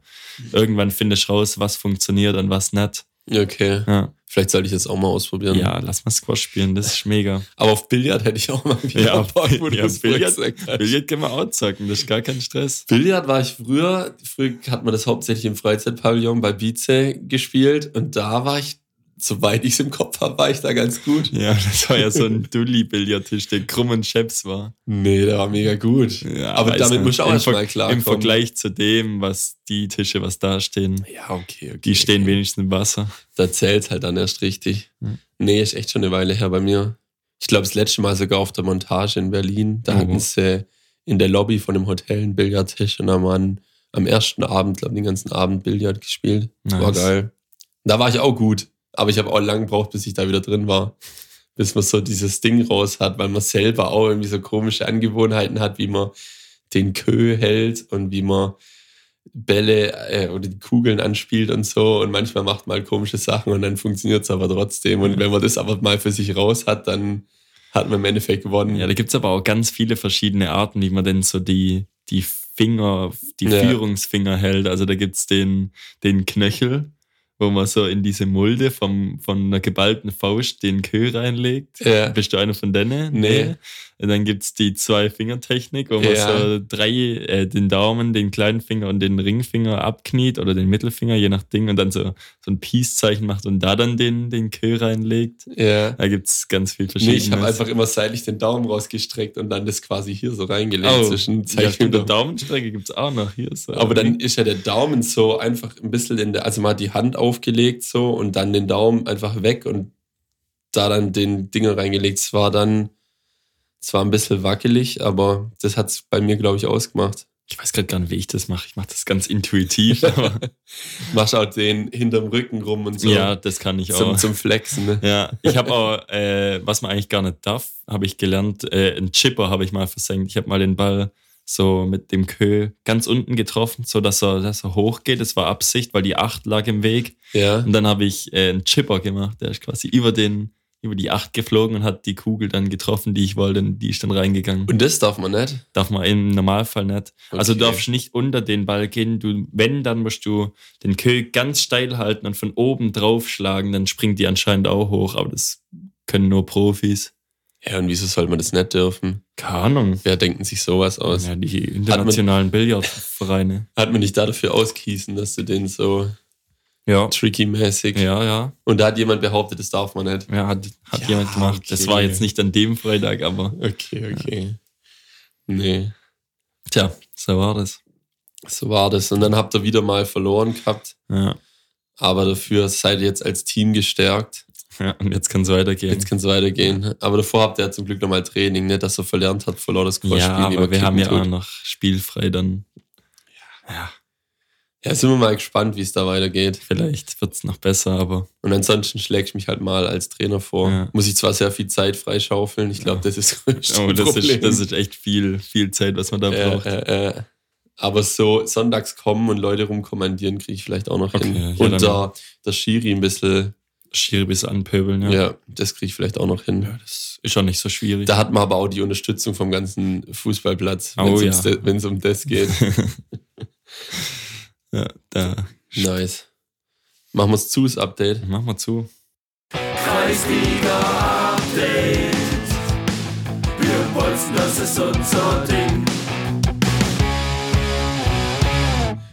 irgendwann findest du raus, was funktioniert und was nicht. Okay. Ja, Vielleicht sollte ich das auch mal ausprobieren. ja lass mal Squash spielen, das ist mega. Aber auf Billard hätte ich auch mal wieder Ja, Bock, wo ja, Billard-. Billard können wir auch zocken, das ist gar kein Stress. Billard war ich früher, früher hat man das hauptsächlich im Freizeitpavillon bei Bize gespielt und da war ich soweit ich es im Kopf habe, war ich da ganz gut. Ja, das war ja so ein Dulli-Billardtisch, der krumm und scheps war. Nee, der war mega gut. Ja, Aber damit musst du auch Im erst Ver- mal klarkommen. Im Vergleich zu dem, was die Tische, was da stehen, Ja, okay, okay. die stehen okay. wenigstens im Wasser. Da zählt halt dann erst richtig. Hm. Nee, ist echt schon eine Weile her bei mir. Ich glaube, das letzte Mal sogar auf der Montage in Berlin. Da Oh. hatten sie in der Lobby von dem Hotel einen Billardtisch und da waren am ersten Abend, glaube ich, den ganzen Abend Billard gespielt. Nice. War geil. Da war ich auch gut, aber ich habe auch lang gebraucht, bis ich da wieder drin war. Bis man so dieses Ding raus hat, weil man selber auch irgendwie so komische Angewohnheiten hat, wie man den Kö hält und wie man Bälle äh, oder die Kugeln anspielt und so. Und manchmal macht man halt komische Sachen und dann funktioniert es aber trotzdem. Und wenn man das aber mal für sich raus hat, dann hat man im Endeffekt gewonnen. Ja, da gibt's aber auch ganz viele verschiedene Arten, wie man denn so die, die Finger, die Ja. Führungsfinger hält. Also da gibt's den, den Knöchel, wo man so in diese Mulde vom, von einer geballten Faust den Kö reinlegt. Ja. Bist du einer von denen? Nee. Und dann gibt's die Zwei-Finger-Technik, wo man Ja. so drei, äh, den Daumen, den kleinen Finger und den Ringfinger abkniet oder den Mittelfinger, je nach Ding, und dann so, so ein Peace-Zeichen macht und da dann den, den Kö reinlegt. ja. Da gibt's ganz viel Nee, verschiedene. ich habe einfach immer seitlich den Daumen rausgestreckt und dann das quasi hier so reingelegt Oh, zwischen ja, Zeichen und Daumenstrecke gibt's auch noch hier. So. Aber dann ist ja der Daumen so einfach ein bisschen in der, also man hat die Hand aufgelegt so und dann den Daumen einfach weg und da dann den Dinger reingelegt. Es war dann zwar ein bisschen wackelig, aber das hat's bei mir, glaube ich, ausgemacht. ich weiß gerade gar nicht, wie ich das mache. Ich mache das ganz intuitiv. aber Machst auch den hinterm Rücken rum und so ja, das kann ich zum, auch. zum Flexen. Ne? Ja, ich habe auch, äh, was man eigentlich gar nicht darf, habe ich gelernt, äh, einen Chipper habe ich mal versenkt. Ich habe mal den Ball so mit dem Kö ganz unten getroffen, so dass er, dass er hochgeht. Das war Absicht, weil die 8 lag im Weg. Ja. Und dann habe ich äh, einen Chipper gemacht. Der ist quasi über den über die 8 geflogen und hat die Kugel dann getroffen, die ich wollte. Und die ist dann reingegangen. Und das darf man nicht. Darf man im Normalfall nicht. Also du Okay. darfst nicht unter den Ball gehen. Du, wenn, dann musst du den Kö ganz steil halten und von oben draufschlagen, dann springt die anscheinend auch hoch, aber das können nur Profis. Ja, und wieso soll man das nicht dürfen? Keine Ahnung. Wer denken sich sowas aus? Ja, die internationalen Billardvereine. Hat man nicht da dafür auskießen, dass du den so Ja. tricky-mäßig. Ja, ja. Und da hat jemand behauptet, das darf man nicht. Ja, hat, hat Ja, jemand gemacht. Das okay. war jetzt nicht an dem Freitag, aber Okay, okay. Nee, tja, so war das. so war das. Und dann habt ihr wieder mal verloren gehabt. Ja. Aber dafür seid ihr jetzt als Team gestärkt. ja und jetzt kann es weitergehen. Jetzt kann es weitergehen. Aber davor habt ihr ja zum Glück nochmal Training, nicht, dass ihr verlernt habt, verlor das Crossspiel. ja, aber wir haben ja auch noch spielfrei dann. Ja, Ja, sind wir mal gespannt, wie es da weitergeht. vielleicht wird es noch besser, aber Und ansonsten schläge ich mich halt mal als Trainer vor. Ja. Muss ich zwar sehr viel Zeit freischaufeln. Ich glaube, das ist das größte oh, das, Problem. ist, das ist echt viel, viel Zeit, was man da Äh, braucht. äh, äh. Aber so sonntags kommen und Leute rumkommandieren, kriege ich vielleicht auch noch Okay, hin. ja, und da der Schiri ein bisschen, Schiri bis anpöbeln, ja. ja, das kriege ich vielleicht auch noch hin. Ja, das ist auch nicht so schwierig. Da hat man aber auch die Unterstützung vom ganzen Fußballplatz, wenn Oh, es ja. ums, um das geht. ja, da nice. Machen wir es zu, das Update. machen wir zu. Kreisliga Update. Wir wollen, das ist unser Ding.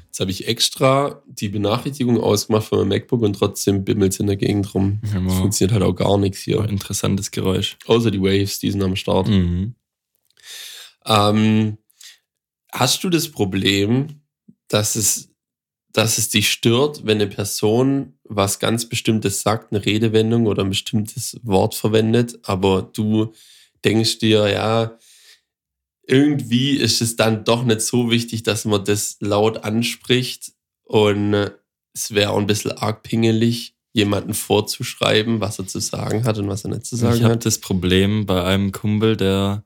Jetzt habe ich extra die Benachrichtigung ausgemacht von meinem MacBook und trotzdem bimmelt es in der Gegend rum. Ja, Es wow. funktioniert halt auch gar nichts hier. Interessantes Geräusch. Außer die Waves, die sind am Start. Mhm. Ähm, hast du das Problem, dass es, dass es dich stört, wenn eine Person was ganz Bestimmtes sagt, eine Redewendung oder ein bestimmtes Wort verwendet, aber du denkst dir, ja, irgendwie ist es dann doch nicht so wichtig, dass man das laut anspricht und es wäre auch ein bisschen arg pingelig, jemanden vorzuschreiben, was er zu sagen hat und was er nicht zu sagen Ich habe hat. das Problem bei einem Kumpel, der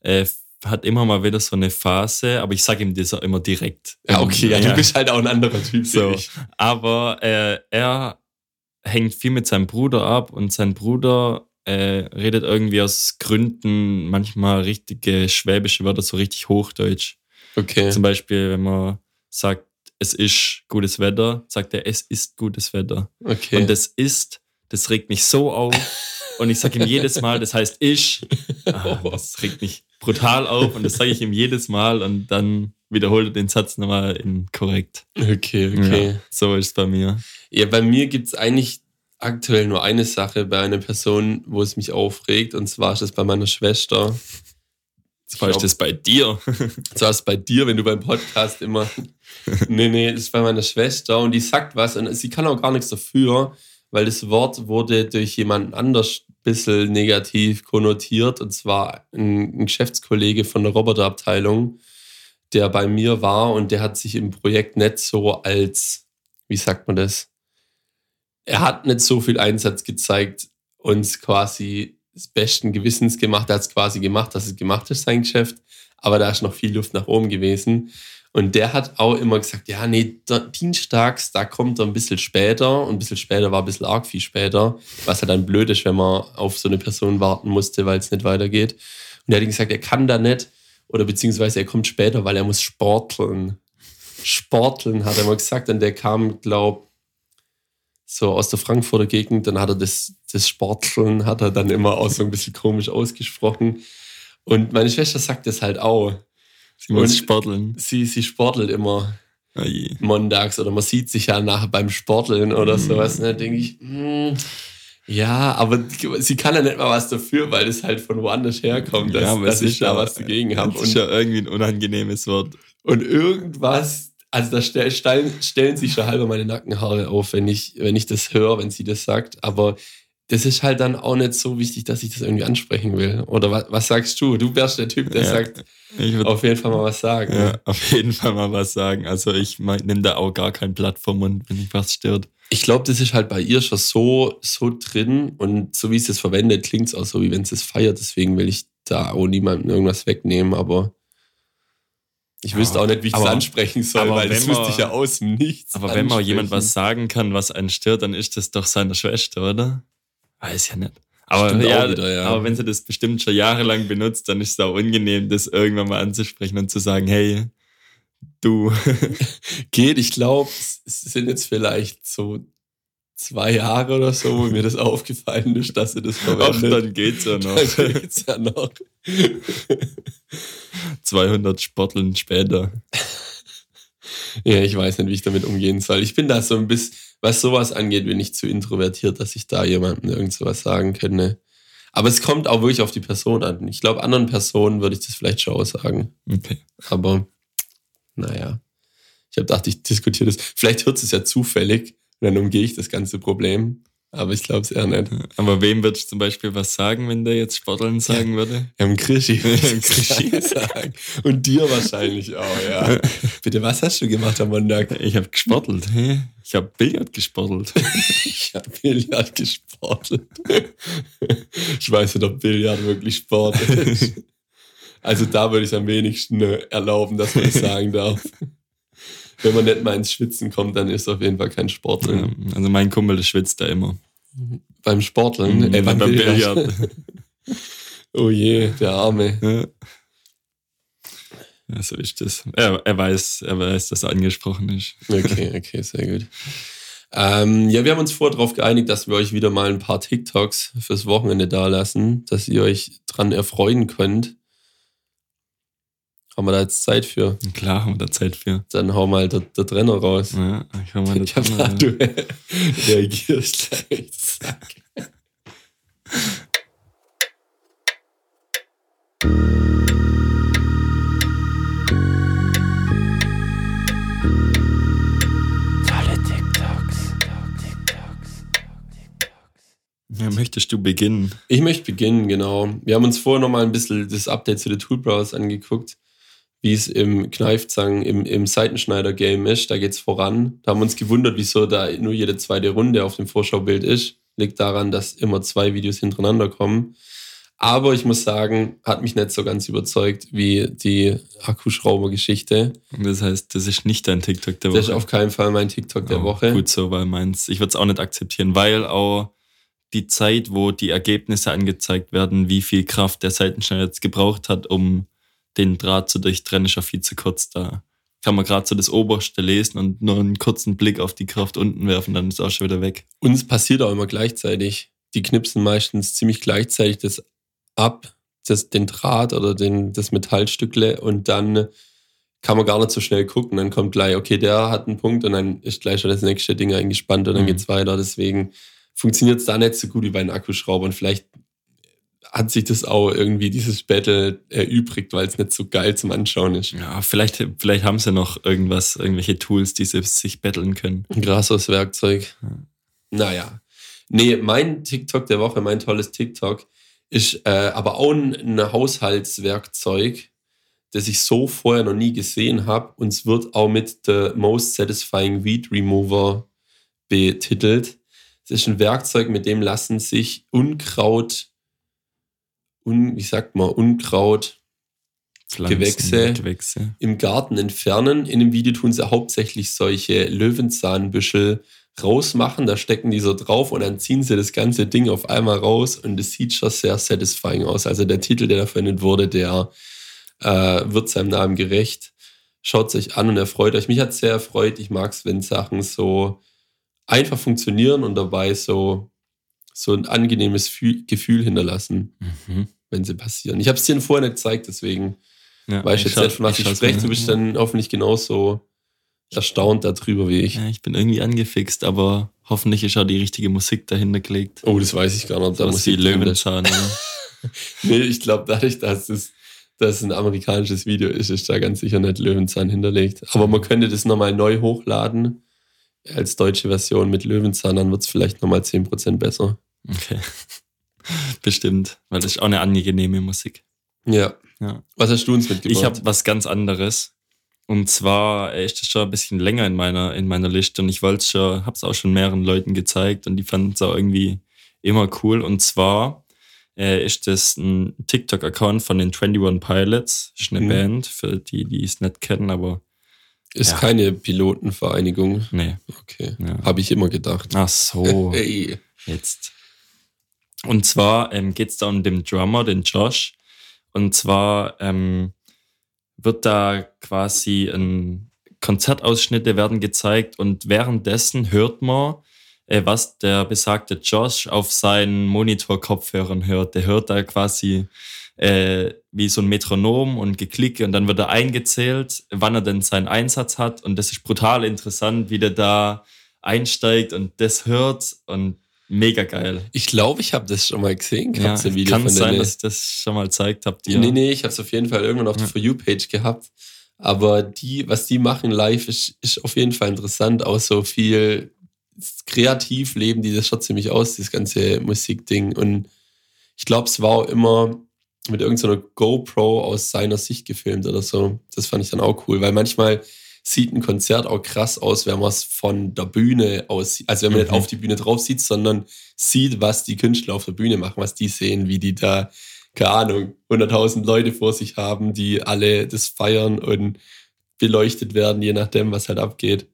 äh, hat immer mal wieder so eine Phase, aber ich sage ihm das auch immer direkt. Ja, okay, ja, Ja. du bist halt auch ein anderer Typ. So. Aber äh, er hängt viel mit seinem Bruder ab und sein Bruder äh, redet irgendwie aus Gründen manchmal richtige schwäbische Wörter, so richtig Hochdeutsch. Okay. Zum Beispiel, wenn man sagt, es ist gutes Wetter, sagt er, es ist gutes Wetter. Okay. Und das ist, das regt mich so auf. Und ich sage ihm jedes Mal, das heißt ich. Ah, das regt mich brutal auf und das sage ich ihm jedes Mal und dann wiederholt er den Satz nochmal in korrekt. okay, okay. Ja, so ist es bei mir. Ja, bei mir gibt's eigentlich aktuell nur eine Sache bei einer Person, wo es mich aufregt, und zwar ist das bei meiner Schwester. Zwar ist das bei dir. Zwar ist es bei dir, wenn du beim Podcast immer. nee, nee, das ist bei meiner Schwester und die sagt was und sie kann auch gar nichts dafür, weil das Wort wurde durch jemanden anders bisschen negativ konnotiert und zwar ein, ein Geschäftskollege von der Roboterabteilung, der bei mir war und der hat sich im Projekt nicht so als, wie sagt man das? Er hat nicht so viel Einsatz gezeigt, uns quasi des besten Gewissens gemacht. Er hat es quasi gemacht, dass es gemacht ist, sein Geschäft. Aber da ist noch viel Luft nach oben gewesen. Und der hat auch immer gesagt, ja, nee, dienstags, da kommt er ein bisschen später. Und ein bisschen später war ein bisschen arg viel später. Was halt dann blöd ist, wenn man auf so eine Person warten musste, weil es nicht weitergeht. Und er hat gesagt, er kann da nicht. Oder beziehungsweise er kommt später, weil er muss sporteln. Sporteln, hat er mal gesagt. Und der kam, glaube so aus der Frankfurter Gegend, dann hat er das, das Sporteln, hat er dann immer auch so ein bisschen komisch ausgesprochen. Und meine Schwester sagt das halt auch. Sie muss sporteln. Sie, sie sportelt immer Oh montags oder man sieht sich ja nachher beim Sporteln oder Mhm. sowas. Und dann denke ich, hm, ja, aber sie kann ja nicht mal was dafür, weil das halt von woanders herkommt, dass, aber dass ich da ja- was dagegen habe. Das ist ja irgendwie ein unangenehmes Wort. und irgendwas, also da stell, stellen, stellen sich schon halber meine Nackenhaare auf, wenn ich, wenn ich das höre, wenn sie das sagt. Aber das ist halt dann auch nicht so wichtig, dass ich das irgendwie ansprechen will. Oder was, was sagst du? Du wärst der Typ, der Ja. sagt, Ich würde auf jeden Fall mal was sagen. ja, auf jeden Fall mal was sagen. Also ich nehme da auch gar kein Blatt vom Mund, wenn ich was stört. Ich glaube, das ist halt bei ihr schon so, so drin und so wie sie es verwendet, klingt es auch so, wie wenn sie es feiert. Deswegen will ich da auch niemandem irgendwas wegnehmen, aber ich Ja, wüsste auch nicht, wie ich es ansprechen soll, weil das wüsste ich ja aus dem Nichts. Aber wenn mal jemand was sagen kann, was einen stört, dann ist das doch seine Schwester, oder? Weiß ja nicht. Aber, ja, wieder, ja. aber wenn sie das bestimmt schon jahrelang benutzt, dann ist es auch unangenehm, das irgendwann mal anzusprechen und zu sagen, hey, du. geht, ich glaube, es sind jetzt vielleicht so zwei Jahre oder so, wo mir das aufgefallen ist, dass sie das Ach, verwendet. dann geht's ja noch. Dann geht's ja noch. 200 Sporteln später. Ja, ich weiß nicht, wie ich damit umgehen soll. Ich bin da so ein bisschen, was sowas angeht, bin ich zu introvertiert, dass ich da jemandem irgend sowas sagen könnte. Aber es kommt auch wirklich auf die Person an. Ich glaube, anderen Personen würde ich das vielleicht schon auch sagen. Okay. Aber naja, ich habe gedacht, ich diskutiere das. Vielleicht hört es ja zufällig und dann umgehe ich das ganze Problem. Aber ich glaube es eher nicht. Aber wem würdest du zum Beispiel was sagen, wenn der jetzt Sporteln sagen würde? Ja, im Krischi. Im Krischi. sagen. Und dir wahrscheinlich auch, ja. Bitte, was hast du gemacht am Montag? Ich habe gesportelt. Ich habe Billard gesportelt. Ich habe Billard gesportet. Ich weiß nicht, ob Billard wirklich Sport ist. Also da würde ich am wenigsten äh, erlauben, dass man das sagen darf. Wenn man nicht mal ins Schwitzen kommt, dann ist auf jeden Fall kein Sport Ja, also mein Kumpel, der schwitzt da immer. Beim Sporteln, äh, beim, Billard. Billard. Oh je, der Arme. Ja. Ja, so ist das. Er, er weiß, er weiß, dass er angesprochen ist. Okay, okay, sehr gut. Ähm, ja, wir haben uns vorher darauf geeinigt, dass wir euch wieder mal ein paar TikToks fürs Wochenende dalassen, dass ihr euch dran erfreuen könnt. Haben wir da jetzt Zeit für? Klar, haben wir da Zeit für. Dann hau mal der, der Trenner raus. Ja, ich hab mal Ich hab gedacht, du reagierst gleich. Zack. TikToks. ja, möchtest du beginnen? Ich möchte beginnen, genau. Wir haben uns vorher nochmal ein bisschen das Update zu den Toolbrowsers angeguckt, wie es im Kneifzangen, im, im Seitenschneider-Game ist. Da geht's voran. Da haben wir uns gewundert, wieso da nur jede zweite Runde auf dem Vorschaubild ist. Liegt daran, dass immer zwei Videos hintereinander kommen. Aber ich muss sagen, hat mich nicht so ganz überzeugt wie die Akkuschrauber-Geschichte. Das heißt, das ist nicht dein TikTok der Das ist Woche. auf keinen Fall mein TikTok der Oh, Woche. Gut so, weil meins, ich würde es auch nicht akzeptieren, weil auch die Zeit, wo die Ergebnisse angezeigt werden, wie viel Kraft der Seitenschneider jetzt gebraucht hat, um den Draht zu durchtrennen, ist ja viel zu kurz da. Kann man gerade so das Oberste lesen und nur einen kurzen Blick auf die Kraft unten werfen, dann ist auch schon wieder weg. Uns passiert auch immer gleichzeitig. Die knipsen meistens ziemlich gleichzeitig das ab, das, den Draht oder den, das Metallstückle und dann kann man gar nicht so schnell gucken. Dann kommt gleich, okay, der hat einen Punkt und dann ist gleich schon das nächste Ding eingespannt und dann Mhm. geht's weiter. Deswegen funktioniert es da nicht so gut wie bei den Akkuschraubern. Vielleicht hat sich das auch irgendwie dieses Battle erübrigt, weil es nicht so geil zum Anschauen ist. Ja, vielleicht, vielleicht haben sie noch irgendwas, irgendwelche Tools, die sie sich betteln können. Ein krasses Werkzeug. Ja. Naja. Nee, mein TikTok der Woche, mein tolles TikTok, ist äh, aber auch ein, ein Haushaltswerkzeug, das ich so vorher noch nie gesehen habe. Und es wird auch mit The Most Satisfying Weed Remover betitelt. Es ist ein Werkzeug, mit dem lassen sich Unkraut, un, wie sagt man, Unkraut, Pflanzen, Gewächse. Gewächse. im Garten entfernen. In dem Video tun sie hauptsächlich solche Löwenzahnbüschel rausmachen. Da stecken die so drauf und dann ziehen sie das ganze Ding auf einmal raus und es sieht schon sehr satisfying aus. Also der Titel, der da verwendet wurde, der äh, wird seinem Namen gerecht. Schaut sich an und erfreut euch. Mich hat sehr erfreut. Ich mag es, wenn Sachen so einfach funktionieren und dabei so, so ein angenehmes Fü- Gefühl hinterlassen, Mhm. wenn sie passieren. Ich habe es dir vorher nicht gezeigt, deswegen Ja, weiß ich jetzt nicht, von was ich, schau's spreche. Du bist dann hoffentlich genauso erstaunt darüber wie ich. Ja, ich bin irgendwie angefixt, aber hoffentlich ist auch die richtige Musik dahinter gelegt. Oh, das weiß ich gar nicht. Da muss ich Löwen. Löwenzahn. Nee, ich glaube, dadurch, dass es, dass ein amerikanisches Video ist, ist da ganz sicher nicht Löwenzahn hinterlegt. Aber man könnte das nochmal neu hochladen als deutsche Version mit Löwenzahn, dann wird es vielleicht nochmal 10% besser. Okay. Bestimmt, weil das ist auch eine angenehme Musik. Ja. Ja. Was hast du uns mitgebracht? Ich habe was ganz anderes. Und zwar äh, ist das schon ein bisschen länger in meiner, in meiner Liste und ich wollte es schon, habe es auch schon mehreren Leuten gezeigt und die fanden es auch irgendwie immer cool. Und zwar äh, ist das ein TikTok-Account von den 21 Pilots. Ist eine Mhm. Band, für die, die es nicht kennen, aber ist ja. keine Pilotenvereinigung. nee. Okay. Ja. Habe ich immer gedacht. Ach so. Jetzt. Und zwar ähm, geht es da um den Drummer, den Josh. Und zwar ähm, wird da quasi ein Konzertausschnitte werden gezeigt und währenddessen hört man, äh, was der besagte Josh auf seinen Monitor-Kopfhörern hört. Der hört da quasi äh, wie so ein Metronom und Geklicke und dann wird er eingezählt, wann er denn seinen Einsatz hat. Und das ist brutal interessant, wie der da einsteigt und das hört und mega geil. Ich glaube, ich habe das schon mal gesehen. Ja, Gab's ein Video kann von sein, dass ich das schon mal gezeigt habe. Nee, nee, ich habe es auf jeden Fall irgendwann auf der Ja. For You-Page gehabt. Aber die, was die machen live, ist, ist auf jeden Fall interessant. Auch so viel kreativ leben die das schon ziemlich aus, dieses ganze Musikding. Und ich glaube, es war auch immer mit irgendeiner GoPro aus seiner Sicht gefilmt oder so. Das fand ich dann auch cool, weil manchmal sieht ein Konzert auch krass aus, wenn man es von der Bühne aus sieht. Also wenn man nicht Mhm. auf die Bühne drauf sieht, sondern sieht, was die Künstler auf der Bühne machen, was die sehen, wie die da, keine Ahnung, 100.000 Leute vor sich haben, die alle das feiern und beleuchtet werden, je nachdem, was halt abgeht.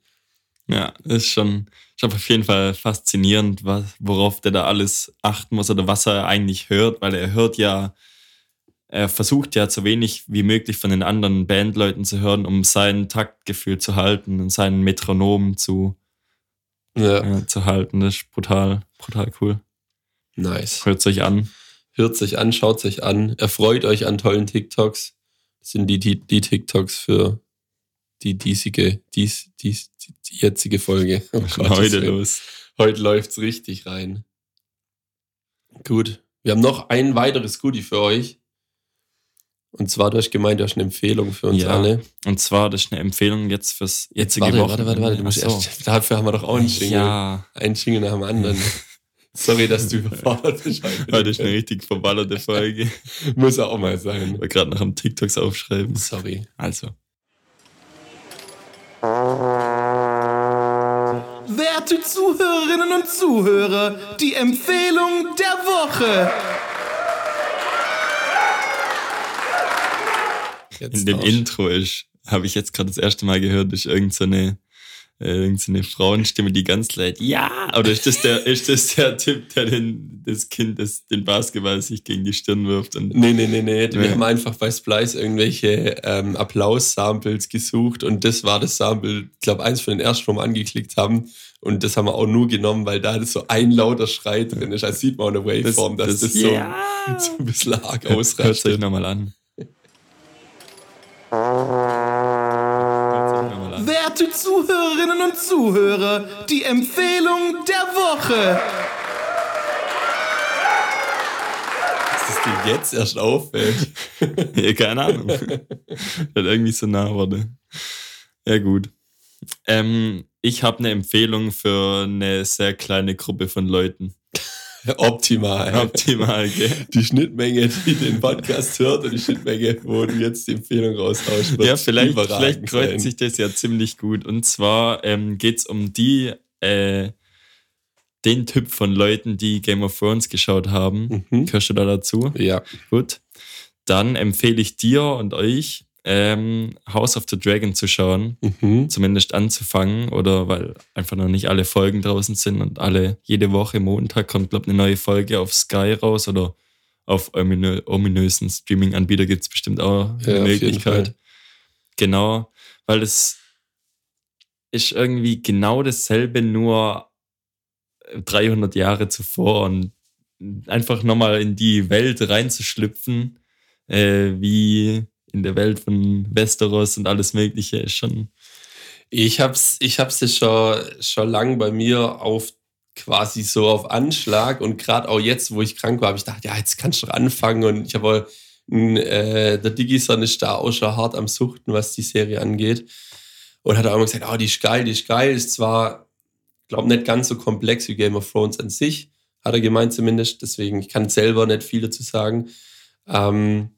Ja, ist schon, schon auf jeden Fall faszinierend, was, worauf der da alles achten muss oder was er eigentlich hört, weil er hört ja, er versucht ja so wenig wie möglich von den anderen Bandleuten zu hören, um sein Taktgefühl zu halten und seinen Metronom zu, Ja, äh, zu halten. Das ist brutal, brutal cool. nice. Hört euch an. Hört sich an, schaut sich an, erfreut euch an tollen TikToks. Das sind die, die, die TikToks für die diesige, dies, dies, die jetzige Folge. Oh Gottes heute los? Heute läuft's richtig rein. Gut. Wir haben noch ein weiteres Goodie für euch. Und zwar, du hast gemeint, du hast eine Empfehlung für uns Ja, alle. Und zwar, das ist eine Empfehlung jetzt fürs jetzige warte, Wochenende. warte, warte, warte, du musst Ach so. erst, dafür haben wir doch auch einen Jingle. Ja, Einen Jingle nach dem anderen. Sorry, dass du überfordert bist. heute ist eine richtig verballerte Folge. Muss auch mal sein. War gerade noch am TikToks aufschreiben. Sorry. Also. Werte Zuhörerinnen und Zuhörer, die Empfehlung der Woche. Jetzt In dem darfst- Intro ist, habe ich jetzt gerade das erste Mal gehört, ist irgendeine so äh, irgend so Frauenstimme, die ganz laut, ja, oder ist das der, ist das der Typ, der den, das Kind, das den Basketball sich gegen die Stirn wirft und Nee, nee, nee, nee. Wir haben einfach bei Splice irgendwelche ähm, Applaus-Samples gesucht und das war das Sample, ich glaube, eins von den ersten, wo wir angeklickt haben. Und das haben wir auch nur genommen, weil da so ein lauter Schrei drin ist. Also sieht man an der Waveform, dass das, so, ja. so ein bisschen arg Hört euch ausrastet. nochmal an. Verehrte Zuhörerinnen und Zuhörer, die Empfehlung der Woche. Dass das dir jetzt erst auffällt. ja, keine Ahnung. Das irgendwie so nah wurde. Ja, gut. Ähm, ich habe eine Empfehlung für eine sehr kleine Gruppe von Leuten. Optimal. Optimal, gell? Die Schnittmenge, die den Podcast hört und die Schnittmenge, wo du jetzt die Empfehlung raushaust, Ja, vielleicht, vielleicht kreuzt sein. sich das ja ziemlich gut. Und zwar ähm, geht es um die, äh, den Typ von Leuten, die Game of Thrones geschaut haben. Mhm. Gehörst du da dazu? Ja. Gut. Dann empfehle ich dir und euch, ähm, House of the Dragon zu schauen. Mhm. Zumindest anzufangen. Oder weil einfach noch nicht alle Folgen draußen sind und alle, jede Woche Montag kommt, glaube ich, eine neue Folge auf Sky raus oder auf ominö ominösen Streaming-Anbieter gibt es bestimmt auch eine Ja, jeden Möglichkeit. Genau, weil es ist irgendwie genau dasselbe, nur 300 Jahre zuvor und einfach nochmal in die Welt reinzuschlüpfen, äh, wie in der Welt von Westeros und alles Mögliche, ist schon. Ich hab's, ich hab's ja schon, schon lang bei mir auf quasi so auf Anschlag und gerade auch jetzt, wo ich krank war, habe ich gedacht, ja, jetzt kannst du anfangen und ich habe äh, der Digison ist da auch schon hart am Suchten, was die Serie angeht und hat auch immer gesagt, oh, die ist geil, die ist geil, ist zwar, glaube nicht ganz so komplex wie Game of Thrones an sich, hat er gemeint zumindest, deswegen, ich kann selber nicht viel dazu sagen, ähm,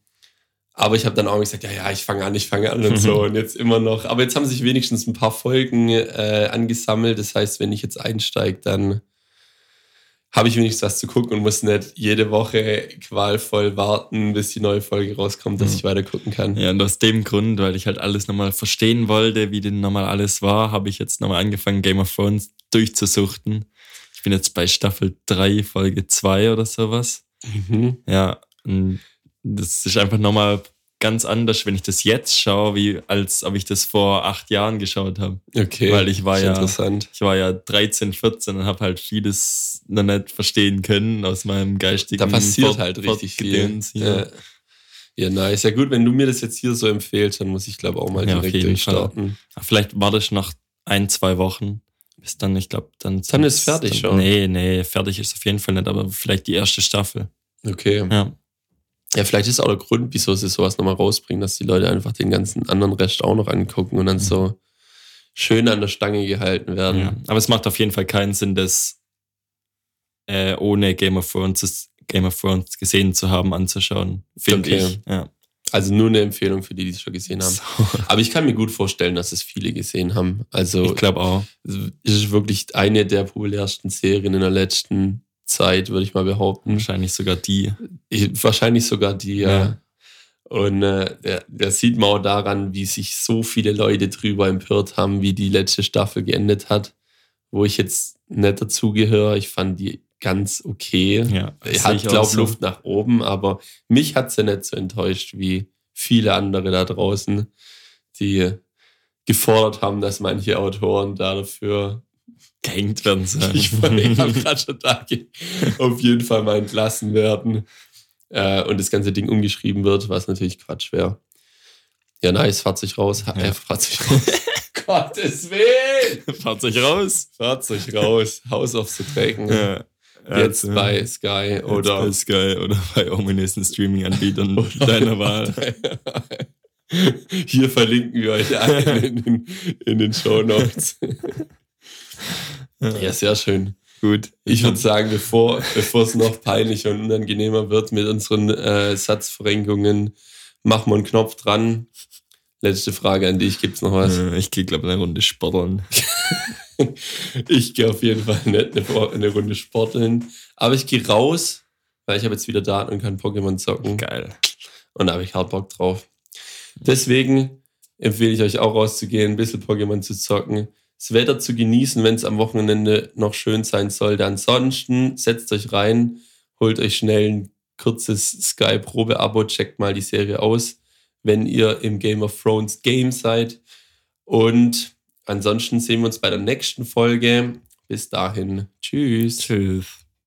aber ich habe dann auch gesagt, ja, ja, ich fange an, ich fange an und so. Und jetzt immer noch. Aber jetzt haben sich wenigstens ein paar Folgen äh, angesammelt. Das heißt, wenn ich jetzt einsteige, dann habe ich wenigstens was zu gucken und muss nicht jede Woche qualvoll warten, bis die neue Folge rauskommt, dass Mhm. ich weiter gucken kann. Ja, und aus dem Grund, weil ich halt alles nochmal verstehen wollte, wie denn nochmal alles war, habe ich jetzt nochmal angefangen, Game of Thrones durchzusuchten. Ich bin jetzt bei Staffel 3, Folge 2 oder sowas. Mhm. Ja, und das ist einfach nochmal ganz anders, wenn ich das jetzt schaue, wie als ob ich das vor acht Jahren geschaut habe. Okay. Weil ich war ja- Interessant. Ich war ja 13, 14 und habe halt vieles noch nicht verstehen können aus meinem geistigen Da passiert Fort- halt richtig viel. Fortgedöns hier. Ja. ja, nice. Ja, gut, wenn du mir das jetzt hier so empfehlst, dann muss ich, glaube auch mal Ja, direkt durchstarten. Vielleicht warte ich noch ein, zwei Wochen. Bis dann, ich glaube, dann. Dann ist fertig dann, schon. Nee, nee, fertig ist auf jeden Fall nicht, aber vielleicht die erste Staffel. Okay. Ja. Ja, vielleicht ist auch der Grund, wieso sie sowas nochmal rausbringen, dass die Leute einfach den ganzen anderen Rest auch noch angucken und dann so schön an der Stange gehalten werden. ja. Aber es macht auf jeden Fall keinen Sinn, das äh, ohne Game of Thrones Game of Thrones gesehen zu haben, anzuschauen. Finde Okay. ich. Ja. Also nur eine Empfehlung für die, die es schon gesehen haben. So. Aber ich kann mir gut vorstellen, dass es viele gesehen haben. Also Ich glaube auch. es ist wirklich eine der populärsten Serien in der letzten Zeit, würde ich mal behaupten. Wahrscheinlich sogar die. Ich, wahrscheinlich sogar die, ja. Ja. Und äh, der, der sieht man auch daran, wie sich so viele Leute drüber empört haben, wie die letzte Staffel geendet hat, wo ich jetzt nicht dazugehöre. Ich fand die ganz okay. Ja, hat, ich auch glaube so. Luft nach oben, aber mich hat sie nicht so enttäuscht wie viele andere da draußen, die gefordert haben, dass manche Autoren da dafür gehängt werden sollen. ich habe gerade schon da auf jeden Fall mal entlassen werden äh, und das ganze Ding umgeschrieben wird, was natürlich Quatsch wäre. Ja, nice, Fahrzeug raus. Ja. Äh, Fahrzeug raus. Gottes Willen! Fahrzeug raus. Fahrzeug raus. House of the Dragon. Ja. Jetzt Also, bei Sky jetzt oder bei Sky oder bei ominösen Streaming-Anbietern deiner Wahl. Hier verlinken wir euch allen in, den- in den Show Notes. Ja, sehr schön. Gut. Ich würde sagen, bevor, bevor es noch peinlicher und unangenehmer wird mit unseren äh, Satzverrenkungen, machen wir einen Knopf dran. Letzte Frage an dich. Gibt's noch was? Äh, Ich gehe, glaube ich, eine Runde sporteln. Ich gehe auf jeden Fall nicht eine, eine Runde sporteln. Aber ich gehe raus, weil ich habe jetzt wieder Daten und kann Pokémon zocken. Geil. Und da habe ich hart Bock drauf. Deswegen empfehle ich euch auch rauszugehen, ein bisschen Pokémon zu zocken, das Wetter zu genießen, wenn es am Wochenende noch schön sein sollte. Ansonsten setzt euch rein, holt euch schnell ein kurzes Sky-Probe-Abo, checkt mal die Serie aus, wenn ihr im Game of Thrones Game seid. Und ansonsten sehen wir uns bei der nächsten Folge. Bis dahin. Tschüss. Tschüss.